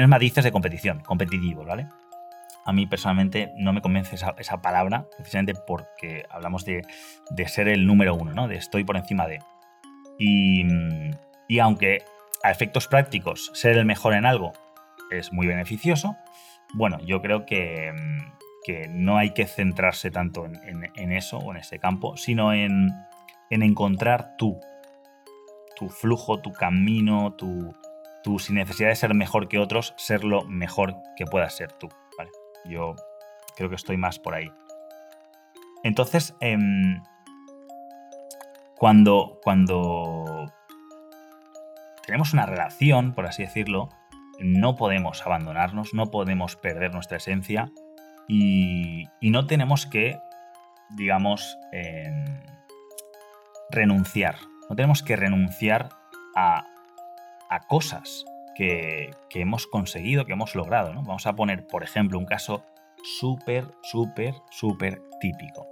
matices de competición, competitivos, ¿vale? A mí personalmente no me convence esa, palabra, precisamente porque hablamos de, ser el número uno, ¿no? De estoy por encima de. Y, y aunque a efectos prácticos ser el mejor en algo es muy beneficioso, bueno, yo creo que, que no hay que centrarse tanto en, en, eso o en ese campo, sino en, en encontrar tú tu flujo, tu camino, tu, sin necesidad de ser mejor que otros, ser lo mejor que puedas ser tú. Yo creo que estoy más por ahí. Entonces, em, cuando, cuando tenemos una relación, por así decirlo, no podemos abandonarnos, no podemos perder nuestra esencia y, no tenemos que, digamos, em, renunciar no tenemos que renunciar a, cosas que, hemos conseguido, que hemos logrado. ¿no? Vamos a poner, por ejemplo, un caso súper, súper, súper típico.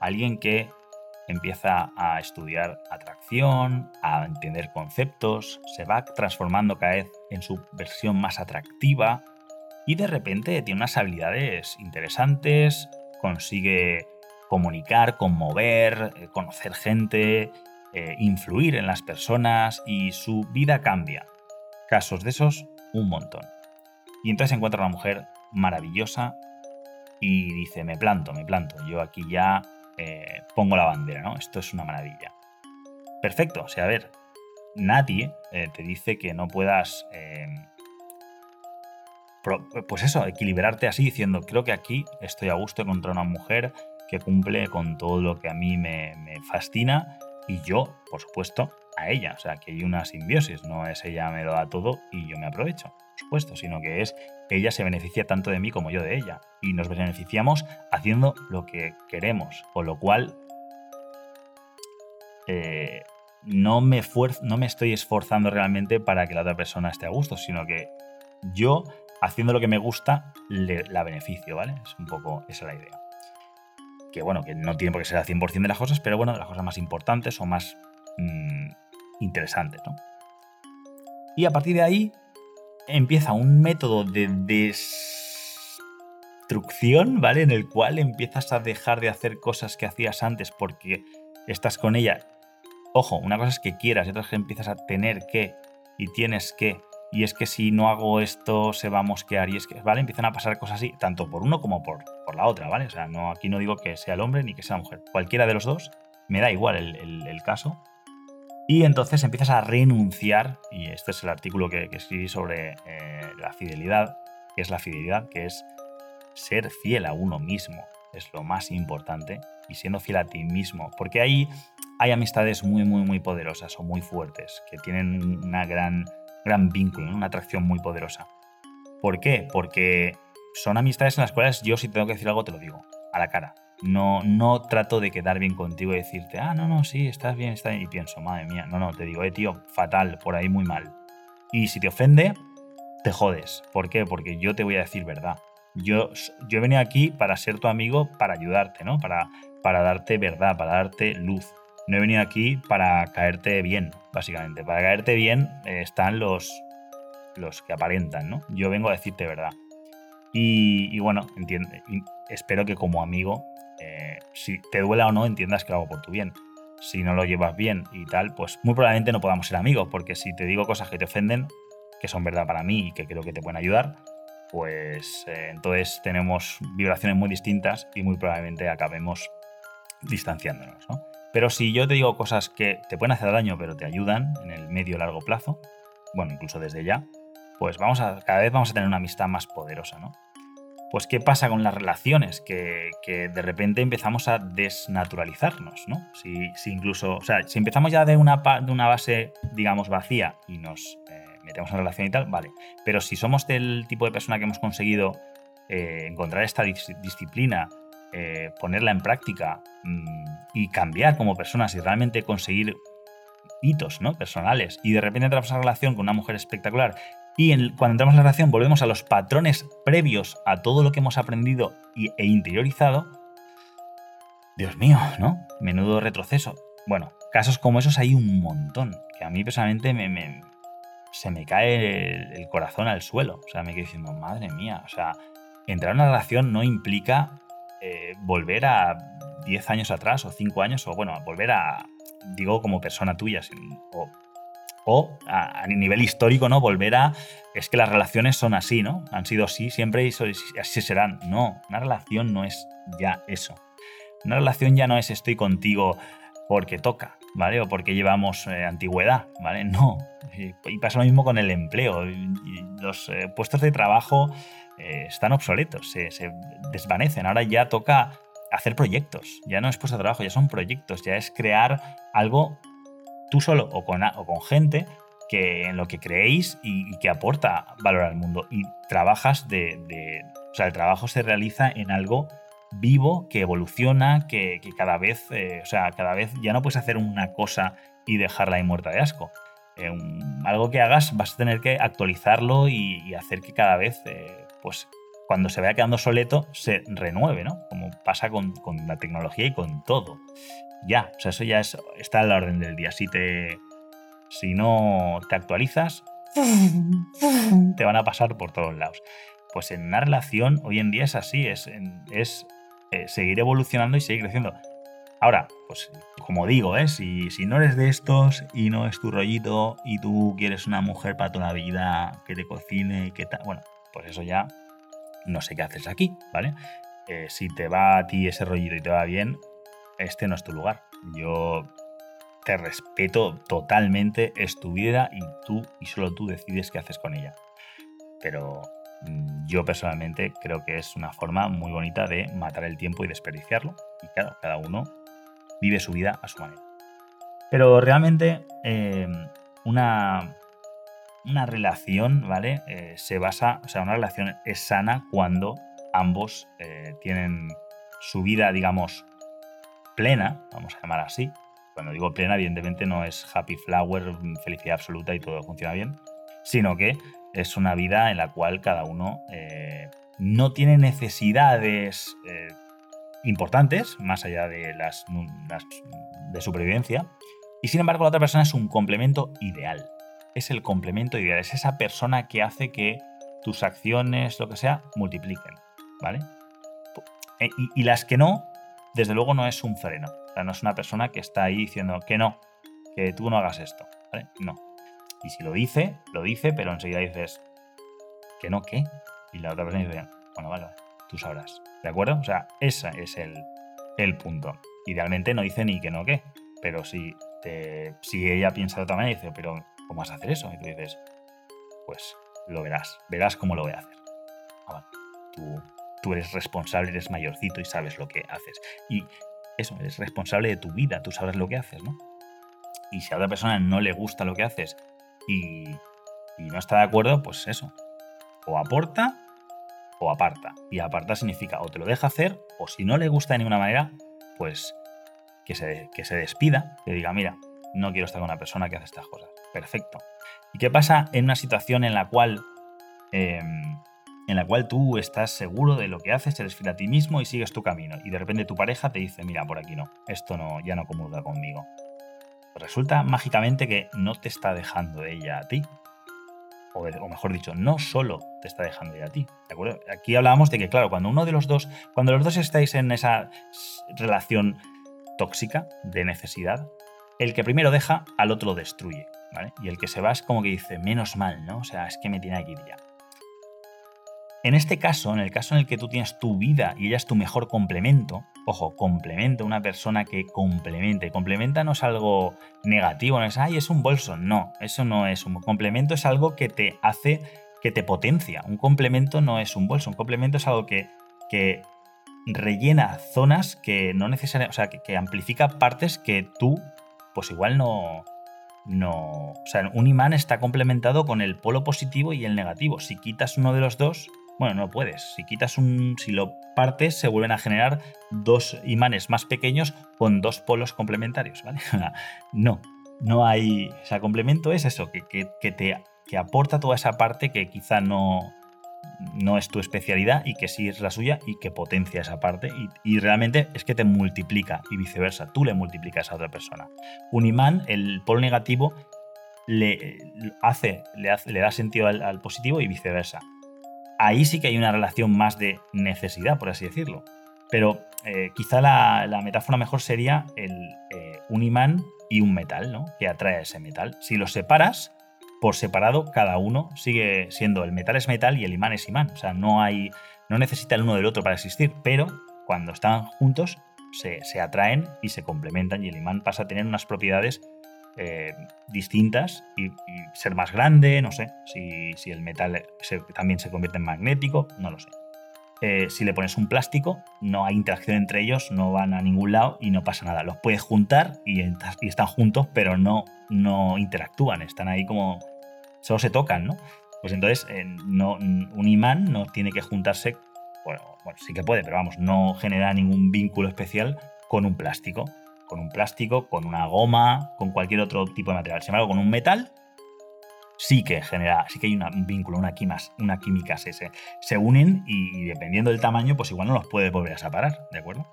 Alguien que empieza a estudiar atracción, a entender conceptos, se va transformando cada vez en su versión más atractiva y de repente tiene unas habilidades interesantes, consigue comunicar, conmover, eh, conocer gente, eh, influir en las personas y su vida cambia. Casos de esos, un montón. Y entonces encuentra una mujer maravillosa y dice, me planto, me planto, yo aquí ya eh, pongo la bandera, ¿no? Esto es una maravilla. Perfecto, o sea, a ver, nadie eh, te dice que no puedas, pues eso, equilibrarte así diciendo, creo que aquí estoy a gusto contra una mujer que cumple con todo lo que a mí me fascina y yo, por supuesto, a ella. O sea, que hay una simbiosis, no es ella me lo da todo y yo me aprovecho, por supuesto, sino que es ella se beneficia tanto de mí como yo de ella. Y nos beneficiamos haciendo lo que queremos, con lo cual eh, no, me no me estoy esforzando realmente para que la otra persona esté a gusto, sino que yo, haciendo lo que me gusta, le, la beneficio, ¿vale? Es un poco esa la idea. Que bueno, que no tiene por qué ser al 100% de las cosas, pero bueno, las cosas más importantes o más mm, interesantes, ¿no? Y a partir de ahí empieza un método de destrucción, ¿vale? En el cual empiezas a dejar de hacer cosas que hacías antes porque estás con ella. Ojo, una cosa es que quieras y otra es que empiezas a tener que y tienes que. Y es que si no hago esto se va a mosquear. Y es que, ¿vale? Empiezan a pasar cosas así, tanto por uno como por, por la otra, ¿vale? O sea, no, aquí no digo que sea el hombre ni que sea la mujer. Cualquiera de los dos, me da igual el caso. Y entonces empiezas a renunciar, y este es el artículo que, escribí sobre eh, la fidelidad, que es la fidelidad, que es ser fiel a uno mismo, es lo más importante, y siendo fiel a ti mismo, porque ahí hay amistades muy, muy, muy poderosas o muy fuertes, que tienen una gran, gran vínculo, una atracción muy poderosa. ¿Por qué? Porque son amistades en las cuales yo si tengo que decir algo te lo digo, a la cara. No, no trato de quedar bien contigo y decirte, ah, no, no, sí, estás bien, está bien. Y pienso, madre mía, no, no, te digo, eh, tío, fatal, por ahí muy mal. Y si te ofende, te jodes. ¿Por qué? Porque yo te voy a decir verdad. Yo, yo he venido aquí para ser tu amigo, para ayudarte, ¿no? Para, para darte verdad, para darte luz. No he venido aquí para caerte bien, básicamente. Para caerte bien eh, están los, los que aparentan, ¿no? Yo vengo a decirte verdad. Y, y bueno, entiende, espero que como amigo eh, si te duela o no, entiendas que lo hago por tu bien. Si no lo llevas bien y tal, pues muy probablemente no podamos ser amigos, porque si te digo cosas que te ofenden, que son verdad para mí y que creo que te pueden ayudar, pues eh, entonces tenemos vibraciones muy distintas y muy probablemente acabemos distanciándonos. Pero si yo te digo cosas que te pueden hacer daño, pero te ayudan en el medio largo plazo, bueno, incluso desde ya, pues vamos a, cada vez vamos a tener una amistad más poderosa, ¿no? pues ¿qué pasa con las relaciones? Que, de repente empezamos a desnaturalizarnos, ¿no? Si, incluso, o sea, si empezamos ya de una, de una base, digamos, vacía y nos eh, metemos en relación y tal, vale. Pero si somos del tipo de persona que hemos conseguido eh, encontrar esta disciplina, eh, ponerla en práctica mm, y cambiar como personas y realmente conseguir hitos ¿no? personales y de repente entramos en relación con una mujer espectacular y cuando entramos en la relación volvemos a los patrones previos a todo lo que hemos aprendido e interiorizado. Dios mío, ¿no? Menudo retroceso. Bueno, casos como esos hay un montón. Que a mí personalmente me, se me cae el, corazón al suelo. O sea, me quedo diciendo, madre mía. O sea, entrar en una relación no implica eh, volver a 10 años atrás o 5 años o bueno, volver a, digo, como persona tuya, o o a, nivel histórico, ¿no? Volver a. Es que las relaciones son así, ¿no? Han sido así siempre y así serán. No, una relación no es ya eso. Una relación ya no es estoy contigo porque toca, ¿vale? O porque llevamos eh, antigüedad, ¿vale? No. Y pasa lo mismo con el empleo. Los eh, puestos de trabajo eh, están obsoletos, se, desvanecen. Ahora ya toca hacer proyectos. Ya no es puesto de trabajo, ya son proyectos. Ya es crear algo tú solo o con, gente que en lo que creéis y, que aporta valor al mundo. Y trabajas de, O sea, el trabajo se realiza en algo vivo, que evoluciona, que, cada vez. Eh, o sea, cada vez ya no puedes hacer una cosa y dejarla ahí muerta de asco. Eh, algo que hagas vas a tener que actualizarlo y, hacer que cada vez, pues cuando se vaya quedando soleto, se renueve, ¿no? Como pasa con, con la tecnología y con todo ya. O sea, eso ya es, está a la orden del día. Si te. Si no te actualizas, te van a pasar por todos lados. Pues en una relación hoy en día es así, es, es eh, seguir evolucionando y seguir creciendo. Ahora, pues como digo, ¿eh? si, si, no eres de estos y no es tu rollito y tú quieres una mujer para toda la vida que te cocine y que tal, bueno, pues eso ya no sé qué haces aquí, ¿vale? Eh, si te va a ti ese rollito y te va bien, este no es tu lugar. Yo te respeto totalmente, es tu vida y tú y solo tú decides qué haces con ella. Pero mm, yo personalmente creo que es una forma muy bonita de matar el tiempo y desperdiciarlo. Y claro, cada uno vive su vida a su manera. Pero realmente eh, una, una relación, ¿vale? Eh, se basa, o sea, una relación es sana cuando ambos eh, tienen su vida, digamos, plena, vamos a llamar así. Cuando digo plena, evidentemente no es happy flower, felicidad absoluta y todo funciona bien, sino que es una vida en la cual cada uno eh, no tiene necesidades importantes, más allá de las de supervivencia, y sin embargo la otra persona es un complemento ideal es el complemento ideal, es esa persona que hace que tus acciones, lo que sea, multipliquen, ¿vale? Eh, y, las que no, desde luego no es un freno, o sea, no es una persona que está ahí diciendo que no, que tú no hagas esto, ¿vale? No. Y si lo dice, lo dice, pero enseguida dices, que no, ¿qué? Y la otra persona dice, bueno, vale, tú sabrás, ¿de acuerdo? O sea, ese es el, el punto. Idealmente no dice ni que no, ¿qué? Pero si, te, si ella piensa de otra manera, dice, pero ¿cómo vas a hacer eso? Y tú dices, pues lo verás, verás cómo lo voy a hacer. Ah, tú, eres responsable, eres mayorcito y sabes lo que haces. Y eso, eres responsable de tu vida, tú sabes lo que haces, ¿no? Y si a otra persona no le gusta lo que haces y, y no está de acuerdo, pues eso. O aporta o aparta. Y aparta significa o te lo deja hacer o si no le gusta de ninguna manera, pues que se, que se despida, que diga, mira, no quiero estar con una persona que hace estas cosas. Perfecto. ¿Y qué pasa en una situación en la cual, em, en la cual tú estás seguro de lo que haces, eres fiel a ti mismo y sigues tu camino? Y de repente tu pareja te dice, mira, por aquí no, esto no, ya no comulga conmigo. Resulta mágicamente que no te está dejando de ella a ti. O, o, mejor dicho, no solo te está dejando ella a ti. ¿De acuerdo? Aquí hablábamos de que, claro, cuando uno de los dos, cuando los dos estáis en esa relación tóxica de necesidad, el que primero deja, al otro lo destruye, Y el que se va es como que dice, menos mal, ¿no? O sea, es que me tiene ir ya. En este caso, en el caso en el que tú tienes tu vida y ella es tu mejor complemento, ojo, complemento, una persona que complemente. Complementa no es algo negativo, no es, ay, es un bolso. No, eso no es un complemento, es algo que te hace, que te potencia. Un complemento no es un bolso, un complemento es algo que, que rellena zonas que no necesariamente, o sea, que amplifica partes que tú pues igual no, no. O sea, un imán está complementado con el polo positivo y el negativo. Si quitas uno de los dos, bueno, no puedes. Si quitas un. Si lo partes, se vuelven a generar dos imanes más pequeños con dos polos complementarios, ¿vale? no, no hay. O sea, complemento es eso, que, que, te que aporta toda esa parte que quizá no, no es tu especialidad y que sí es la suya y que potencia esa parte y, realmente es que te multiplica y viceversa, tú le multiplicas a otra persona. Un imán, el polo negativo, le hace, le, da sentido al, positivo y viceversa. Ahí sí que hay una relación más de necesidad, por así decirlo. Pero eh, quizá la, metáfora mejor sería el, eh, un imán y un metal, ¿no? Que atrae ese metal. Si los separas, por separado, cada uno sigue siendo el metal es metal y el imán es imán. O sea, no hay. no necesita el uno del otro para existir, pero cuando están juntos se, atraen y se complementan y el imán pasa a tener unas propiedades eh, distintas y, ser más grande, no sé, si, el metal también se convierte en magnético, no lo sé. Eh, si le pones un plástico, no hay interacción entre ellos, no van a ningún lado y no pasa nada. Los puedes juntar y, y están juntos, pero no, no interactúan, están ahí como solo se tocan, ¿no? Pues entonces eh, un imán no tiene que juntarse, bueno, sí que puede, pero vamos, no genera ningún vínculo especial con un plástico. Con un plástico, con una goma, con cualquier otro tipo de material. Sin embargo, con un metal sí que genera, sí que hay un vínculo, una, química, se, se, unen y, dependiendo del tamaño, pues igual no los puede volver a separar, ¿de acuerdo?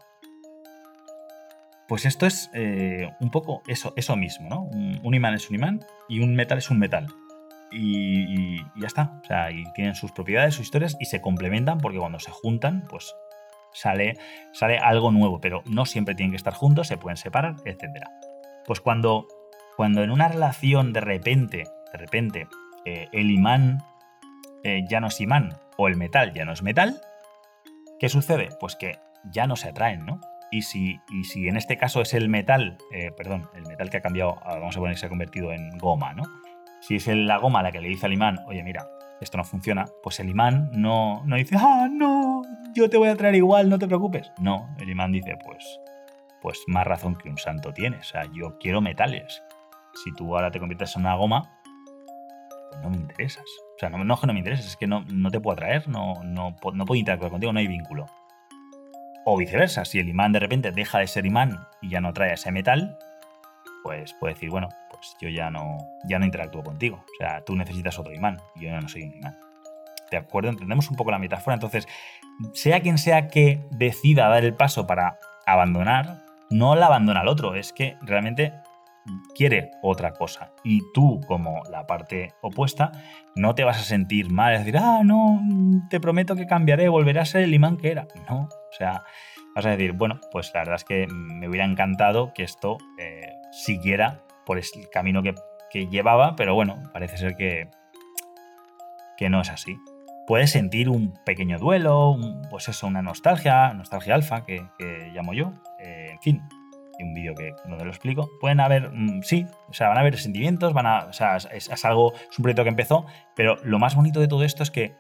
Pues esto es eh, un poco eso mismo, ¿no? un, imán es un imán y un metal es un metal y, ya está. O sea, y tienen sus propiedades, sus historias y se complementan porque cuando se juntan, pues sale, sale algo nuevo, pero no siempre tienen que estar juntos, se pueden separar, etc. Pues cuando, cuando en una relación de repente, de repente, eh, el imán eh, ya no es imán o el metal ya no es metal, ¿qué sucede? Pues que ya no se atraen, ¿no? Y si, y si en este caso es el metal, eh, perdón, el metal que ha cambiado, vamos a poner que se ha convertido en goma, ¿no? Si es la goma la que le dice al imán, oye, mira, esto no funciona, pues el imán no, no dice, ah, no, yo te voy a traer igual, no te preocupes. No, el imán dice, pues, pues más razón que un santo tienes. O sea, yo quiero metales. Si tú ahora te conviertes en una goma, pues no me interesas. O sea, no, es que no me intereses, es que no, no te puedo atraer, no, no, no puedo interactuar contigo, no hay vínculo. O viceversa, si el imán de repente deja de ser imán y ya no trae ese metal, pues puede decir, bueno, pues yo ya no, ya no interactúo contigo. O sea, tú necesitas otro imán y yo ya no soy un imán. ¿De acuerdo? Entendemos un poco la metáfora. Entonces, sea quien sea que decida dar el paso para abandonar, no la abandona al otro, es que realmente quiere otra cosa. Y tú, como la parte opuesta, no te vas a sentir mal, es decir, ah, no, te prometo que cambiaré, volveré a ser el imán que era. No, o sea, vas a decir, bueno, pues la verdad es que me hubiera encantado que esto eh, siguiera por el camino que, llevaba, pero bueno, parece ser que, que no es así. Puedes sentir un pequeño duelo, pues eso, una nostalgia, nostalgia alfa, que, llamo yo, eh, en fin, un vídeo que donde lo explico. Pueden haber, mm, sí, o sea, van a haber sentimientos, van a, o sea, es, algo, es un proyecto que empezó, pero lo más bonito de todo esto es que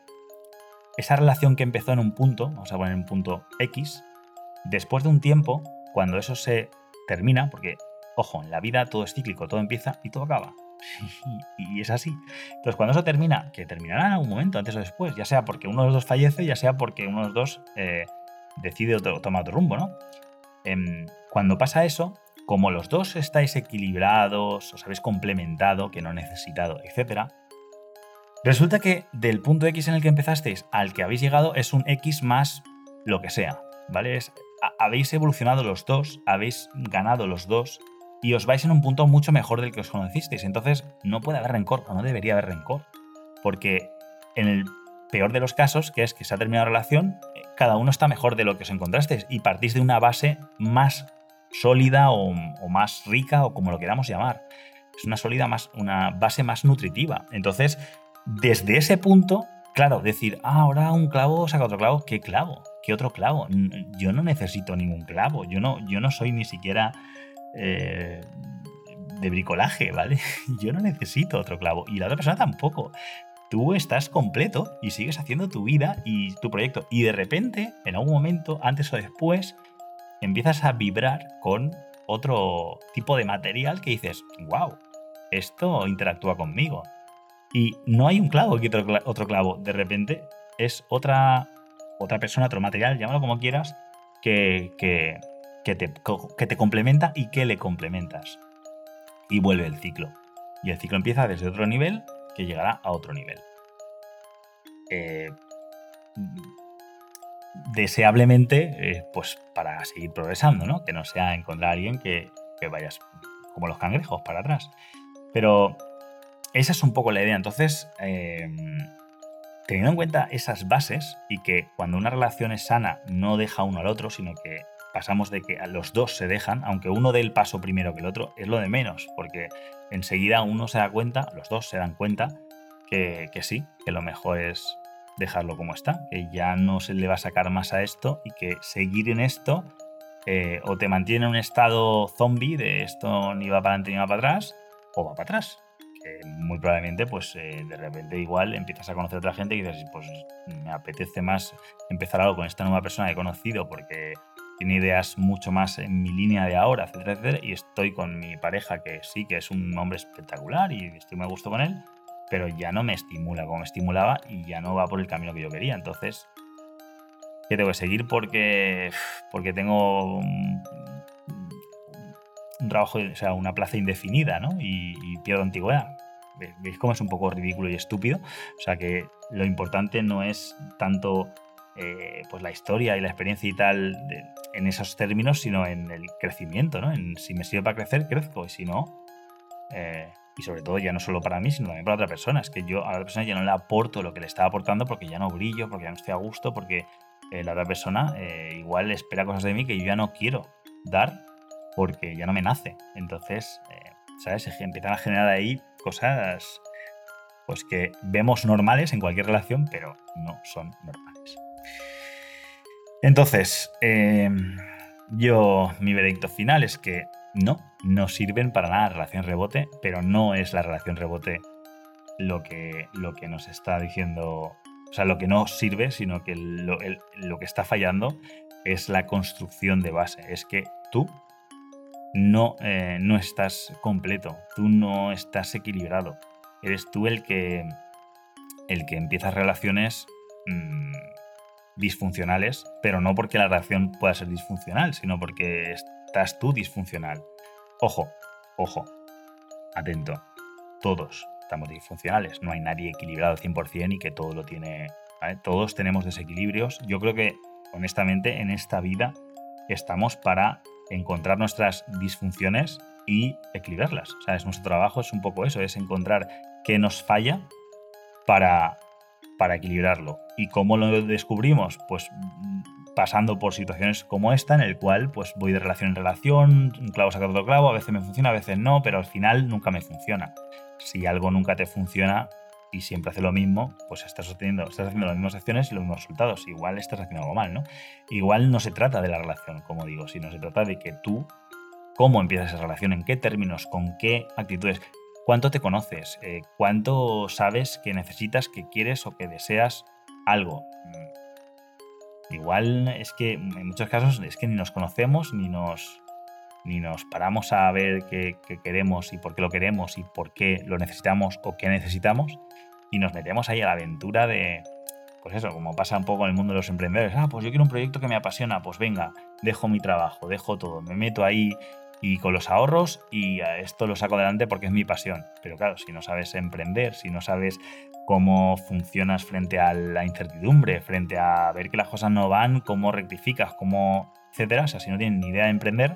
esa relación que empezó en un punto, vamos a poner un punto X, después de un tiempo, cuando eso se termina, porque Ojo, en la vida todo es cíclico, todo empieza y todo acaba. y es así. Entonces, cuando eso termina, que terminará en algún momento, antes o después, ya sea porque uno de los dos fallece, ya sea porque uno de los dos eh, decide otro, toma otro rumbo, ¿no? Em, cuando pasa eso, como los dos estáis equilibrados, os habéis complementado, que no necesitado, etc., resulta que del punto X en el que empezasteis al que habéis llegado es un X más lo que sea, ¿vale? habéis evolucionado los dos, habéis ganado los dos, y os vais en un punto mucho mejor del que os conocisteis. Entonces no puede haber rencor o no debería haber rencor. Porque en el peor de los casos, que es que se ha terminado la relación, eh, cada uno está mejor de lo que os encontrasteis y partís de una base más sólida o, más rica o como lo queramos llamar. Es una sólida más, una base más nutritiva. Entonces, desde ese punto, claro, decir, ah, ahora un clavo saca otro clavo, ¿qué clavo? ¿Qué otro clavo? Yo no necesito ningún clavo, yo no, yo no soy ni siquiera eh, de bricolaje, ¿vale? Yo no necesito otro clavo y la otra persona tampoco. Tú estás completo y sigues haciendo tu vida y tu proyecto. Y de repente, en algún momento, antes o después, empiezas a vibrar con otro tipo de material que dices, wow, esto interactúa conmigo. Y no hay un clavo que otro, clavo. De repente es otra, otra persona, otro material, llámalo como quieras, que, que, que te, que te complementa y que le complementas. Y vuelve el ciclo. Y el ciclo empieza desde otro nivel que llegará a otro nivel. Eh, deseablemente, eh, pues para seguir progresando, ¿no? Que no sea encontrar a alguien que, que vayas como los cangrejos para atrás. Pero esa es un poco la idea. Entonces, eh, teniendo en cuenta esas bases y que cuando una relación es sana no deja uno al otro, sino que pasamos de que los dos se dejan, aunque uno dé el paso primero que el otro, es lo de menos, porque enseguida uno se da cuenta, los dos se dan cuenta, que, sí, que lo mejor es dejarlo como está, que ya no se le va a sacar más a esto y que seguir en esto eh, o te mantiene en un estado zombie de esto ni va para adelante ni va para atrás, o va para atrás. Que muy probablemente, pues eh, de repente igual empiezas a conocer a otra gente y dices, pues me apetece más empezar algo con esta nueva persona que he conocido porque tiene ideas mucho más en mi línea de ahora, etcétera, etcétera, y estoy con mi pareja que sí, que es un hombre espectacular y estoy muy a gusto con él, pero ya no me estimula como me estimulaba y ya no va por el camino que yo quería. Entonces, ¿qué tengo que seguir? Porque, porque tengo un, trabajo, o sea, una plaza indefinida, ¿no? Y, y pierdo antigüedad. ¿Veis cómo es un poco ridículo y estúpido? O sea que lo importante no es tanto eh, pues la historia y la experiencia y tal en esos términos, sino en el crecimiento, ¿no? En si me sirve para crecer, crezco, y si no, eh, y sobre todo ya no solo para mí, sino también para otra persona. Es que yo a la otra persona ya no le aporto lo que le estaba aportando porque ya no brillo, porque ya no estoy a gusto, porque eh, la otra persona igual espera cosas de mí que yo ya no quiero dar porque ya no me nace. Entonces, ¿sabes? Se empiezan a generar ahí cosas pues que vemos normales en cualquier relación, pero no son normales. Entonces, em, yo mi veredicto final es que no, no sirven para nada relación rebote, pero no es la relación rebote lo que, lo que nos está diciendo, o sea, lo que no sirve, sino que lo, que está fallando es la construcción de base. Es que tú no, eh, no estás completo, tú no estás equilibrado. Eres tú el que, el que empiezas relaciones mm, disfuncionales, pero no porque la relación pueda ser disfuncional, sino porque estás tú disfuncional. Ojo, ojo, atento, todos estamos disfuncionales, no hay nadie equilibrado al 100% y que todo lo tiene... Todos tenemos desequilibrios. Yo creo que, honestamente, en esta vida estamos para encontrar nuestras disfunciones y equilibrarlas. ¿Sabes? Nuestro trabajo es un poco eso, es encontrar qué nos falla para, para equilibrarlo. ¿Y cómo lo descubrimos? Pues pasando por situaciones como esta, en el cual pues voy de relación en relación, un clavo saca otro clavo, a veces me funciona, a veces no, pero al final nunca me funciona. Si algo nunca te funciona y siempre hace lo mismo, pues estás, obteniendo, estás haciendo las mismas acciones y los mismos resultados. Igual estás haciendo algo mal, ¿no? Igual no se trata de la relación, como digo, sino se trata de que tú, cómo empiezas esa relación, en qué términos, con qué actitudes, cuánto te conoces, eh, cuánto sabes que necesitas, que quieres o que deseas algo. Mm. Igual es que en muchos casos es que ni nos conocemos ni nos ni nos paramos a ver qué, queremos y por qué lo queremos y por qué lo necesitamos o qué necesitamos y nos metemos ahí a la aventura de, pues eso, como pasa un poco en el mundo de los emprendedores, ah, pues yo quiero un proyecto que me apasiona, pues venga, dejo mi trabajo, dejo todo, me meto ahí y con los ahorros y esto lo saco adelante porque es mi pasión. Pero claro, si no sabes emprender, si no sabes cómo funcionas frente a la incertidumbre, frente a ver que las cosas no van, cómo rectificas, cómo, etcétera, o sea, si no tienes ni idea de emprender,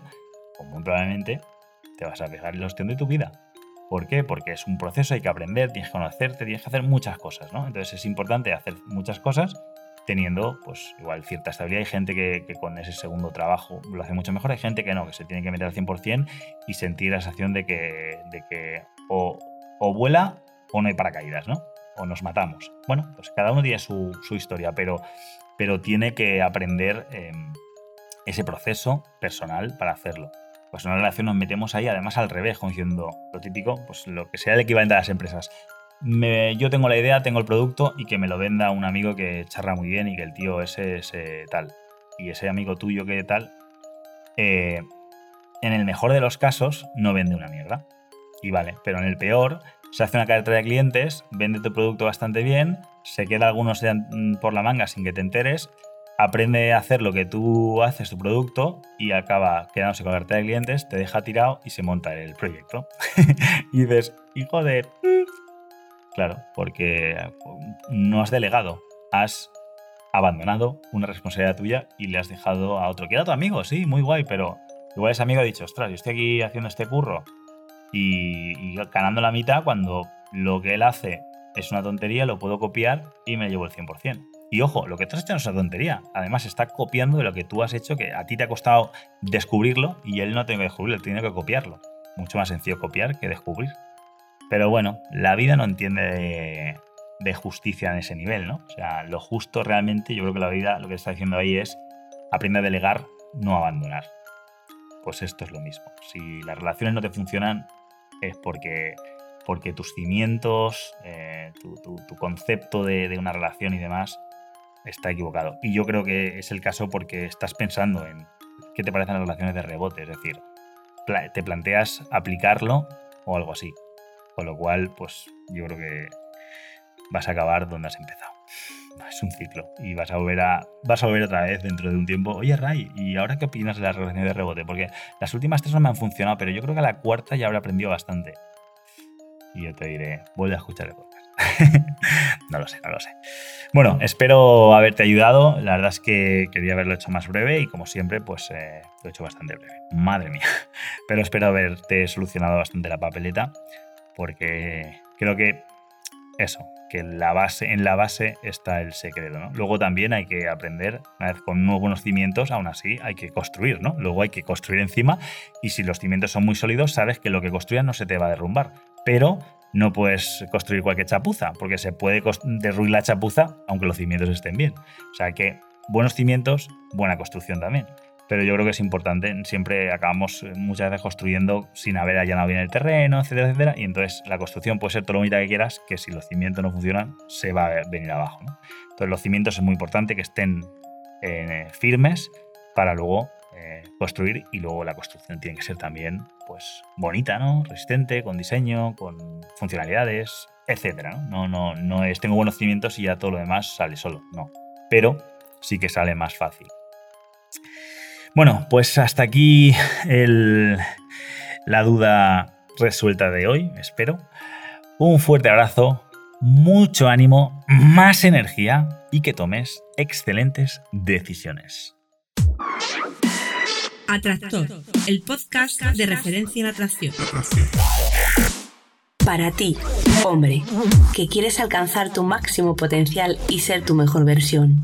pues muy probablemente te vas a pegar el ostión de tu vida. ¿Por qué? Porque es un proceso, hay que aprender, tienes que conocerte, tienes que hacer muchas cosas, ¿no? Entonces es importante hacer muchas cosas teniendo, pues, igual cierta estabilidad. Hay gente que, con ese segundo trabajo lo hace mucho mejor, hay gente que no, que se tiene que meter al 100% y sentir la sensación de que, de que o, vuela o no hay paracaídas, ¿no? O nos matamos. Bueno, pues cada uno tiene su, historia, pero, pero tiene que aprender em, ese proceso personal para hacerlo pues en una relación nos metemos ahí, además al revés, diciendo lo típico, pues lo que sea el equivalente a las empresas. Yo tengo la idea, tengo el producto y que me lo venda un amigo que charra muy bien y que el tío ese es tal. Y ese amigo tuyo que tal, eh, en el mejor de los casos, no vende una mierda. Y vale, pero en el peor, se hace una cartera de clientes, vende tu producto bastante bien, se queda algunos por la manga sin que te enteres aprende a hacer lo que tú haces, tu producto, y acaba quedándose con la cartera de clientes, te deja tirado y se monta el proyecto. y dices, hijo de... Claro, porque no has delegado, has abandonado una responsabilidad tuya y le has dejado a otro, que era tu amigo, sí, muy guay, pero igual ese amigo ha dicho, ostras, yo estoy aquí haciendo este curro y, ganando la mitad cuando lo que él hace es una tontería, lo puedo copiar y me llevo el 100%. Y ojo, lo que tú has hecho no es una tontería. Además, está copiando de lo que tú has hecho, que a ti te ha costado descubrirlo y él no tiene que descubrirlo, tiene que copiarlo. Mucho más sencillo copiar que descubrir. Pero bueno, la vida no entiende de, justicia en ese nivel, ¿no? O sea, lo justo realmente, yo creo que la vida lo que está diciendo ahí es aprende a delegar, no abandonar. Pues esto es lo mismo. Si las relaciones no te funcionan, es porque, porque tus cimientos, eh, tu, concepto de, una relación y demás está equivocado. Y yo creo que es el caso porque estás pensando en qué te parecen las relaciones de rebote, es decir, te planteas aplicarlo o algo así. Con lo cual, pues yo creo que vas a acabar donde has empezado. Es un ciclo y vas a volver a vas a volver otra vez dentro de un tiempo. Oye, Ray, ¿y ahora qué opinas de las relaciones de rebote? Porque las últimas tres no me han funcionado, pero yo creo que la cuarta ya habré aprendido bastante. Y yo te diré, vuelve a escuchar el podcast. no lo sé, no lo sé. Bueno, espero haberte ayudado. La verdad es que quería haberlo hecho más breve y como siempre, pues eh, lo he hecho bastante breve. Madre mía. Pero espero haberte solucionado bastante la papeleta porque creo que eso, que la base, en la base está el secreto. ¿no? Luego también hay que aprender, una vez con unos buenos cimientos, aún así hay que construir, ¿no? Luego hay que construir encima y si los cimientos son muy sólidos, sabes que lo que construyas no se te va a derrumbar. Pero no puedes construir cualquier chapuza, porque se puede derruir la chapuza aunque los cimientos estén bien. O sea que buenos cimientos, buena construcción también. Pero yo creo que es importante. Siempre acabamos eh, muchas veces construyendo sin haber allanado bien el terreno, etcétera, etcétera. Y entonces la construcción puede ser todo lo bonita que quieras, que si los cimientos no funcionan, se va a venir abajo. Entonces los cimientos es muy importante que estén eh, firmes para luego eh, construir y luego la construcción tiene que ser también pues bonita, ¿no? Resistente, con diseño, con funcionalidades, etcétera. ¿no? No, no, no es tengo buenos cimientos y ya todo lo demás sale solo. No. Pero sí que sale más fácil. Bueno, pues hasta aquí la duda resuelta de hoy, espero. Un fuerte abrazo, mucho ánimo, más energía y que tomes excelentes decisiones. Atractor, el podcast de referencia en atracción. Para ti, hombre, que quieres alcanzar tu máximo potencial y ser tu mejor versión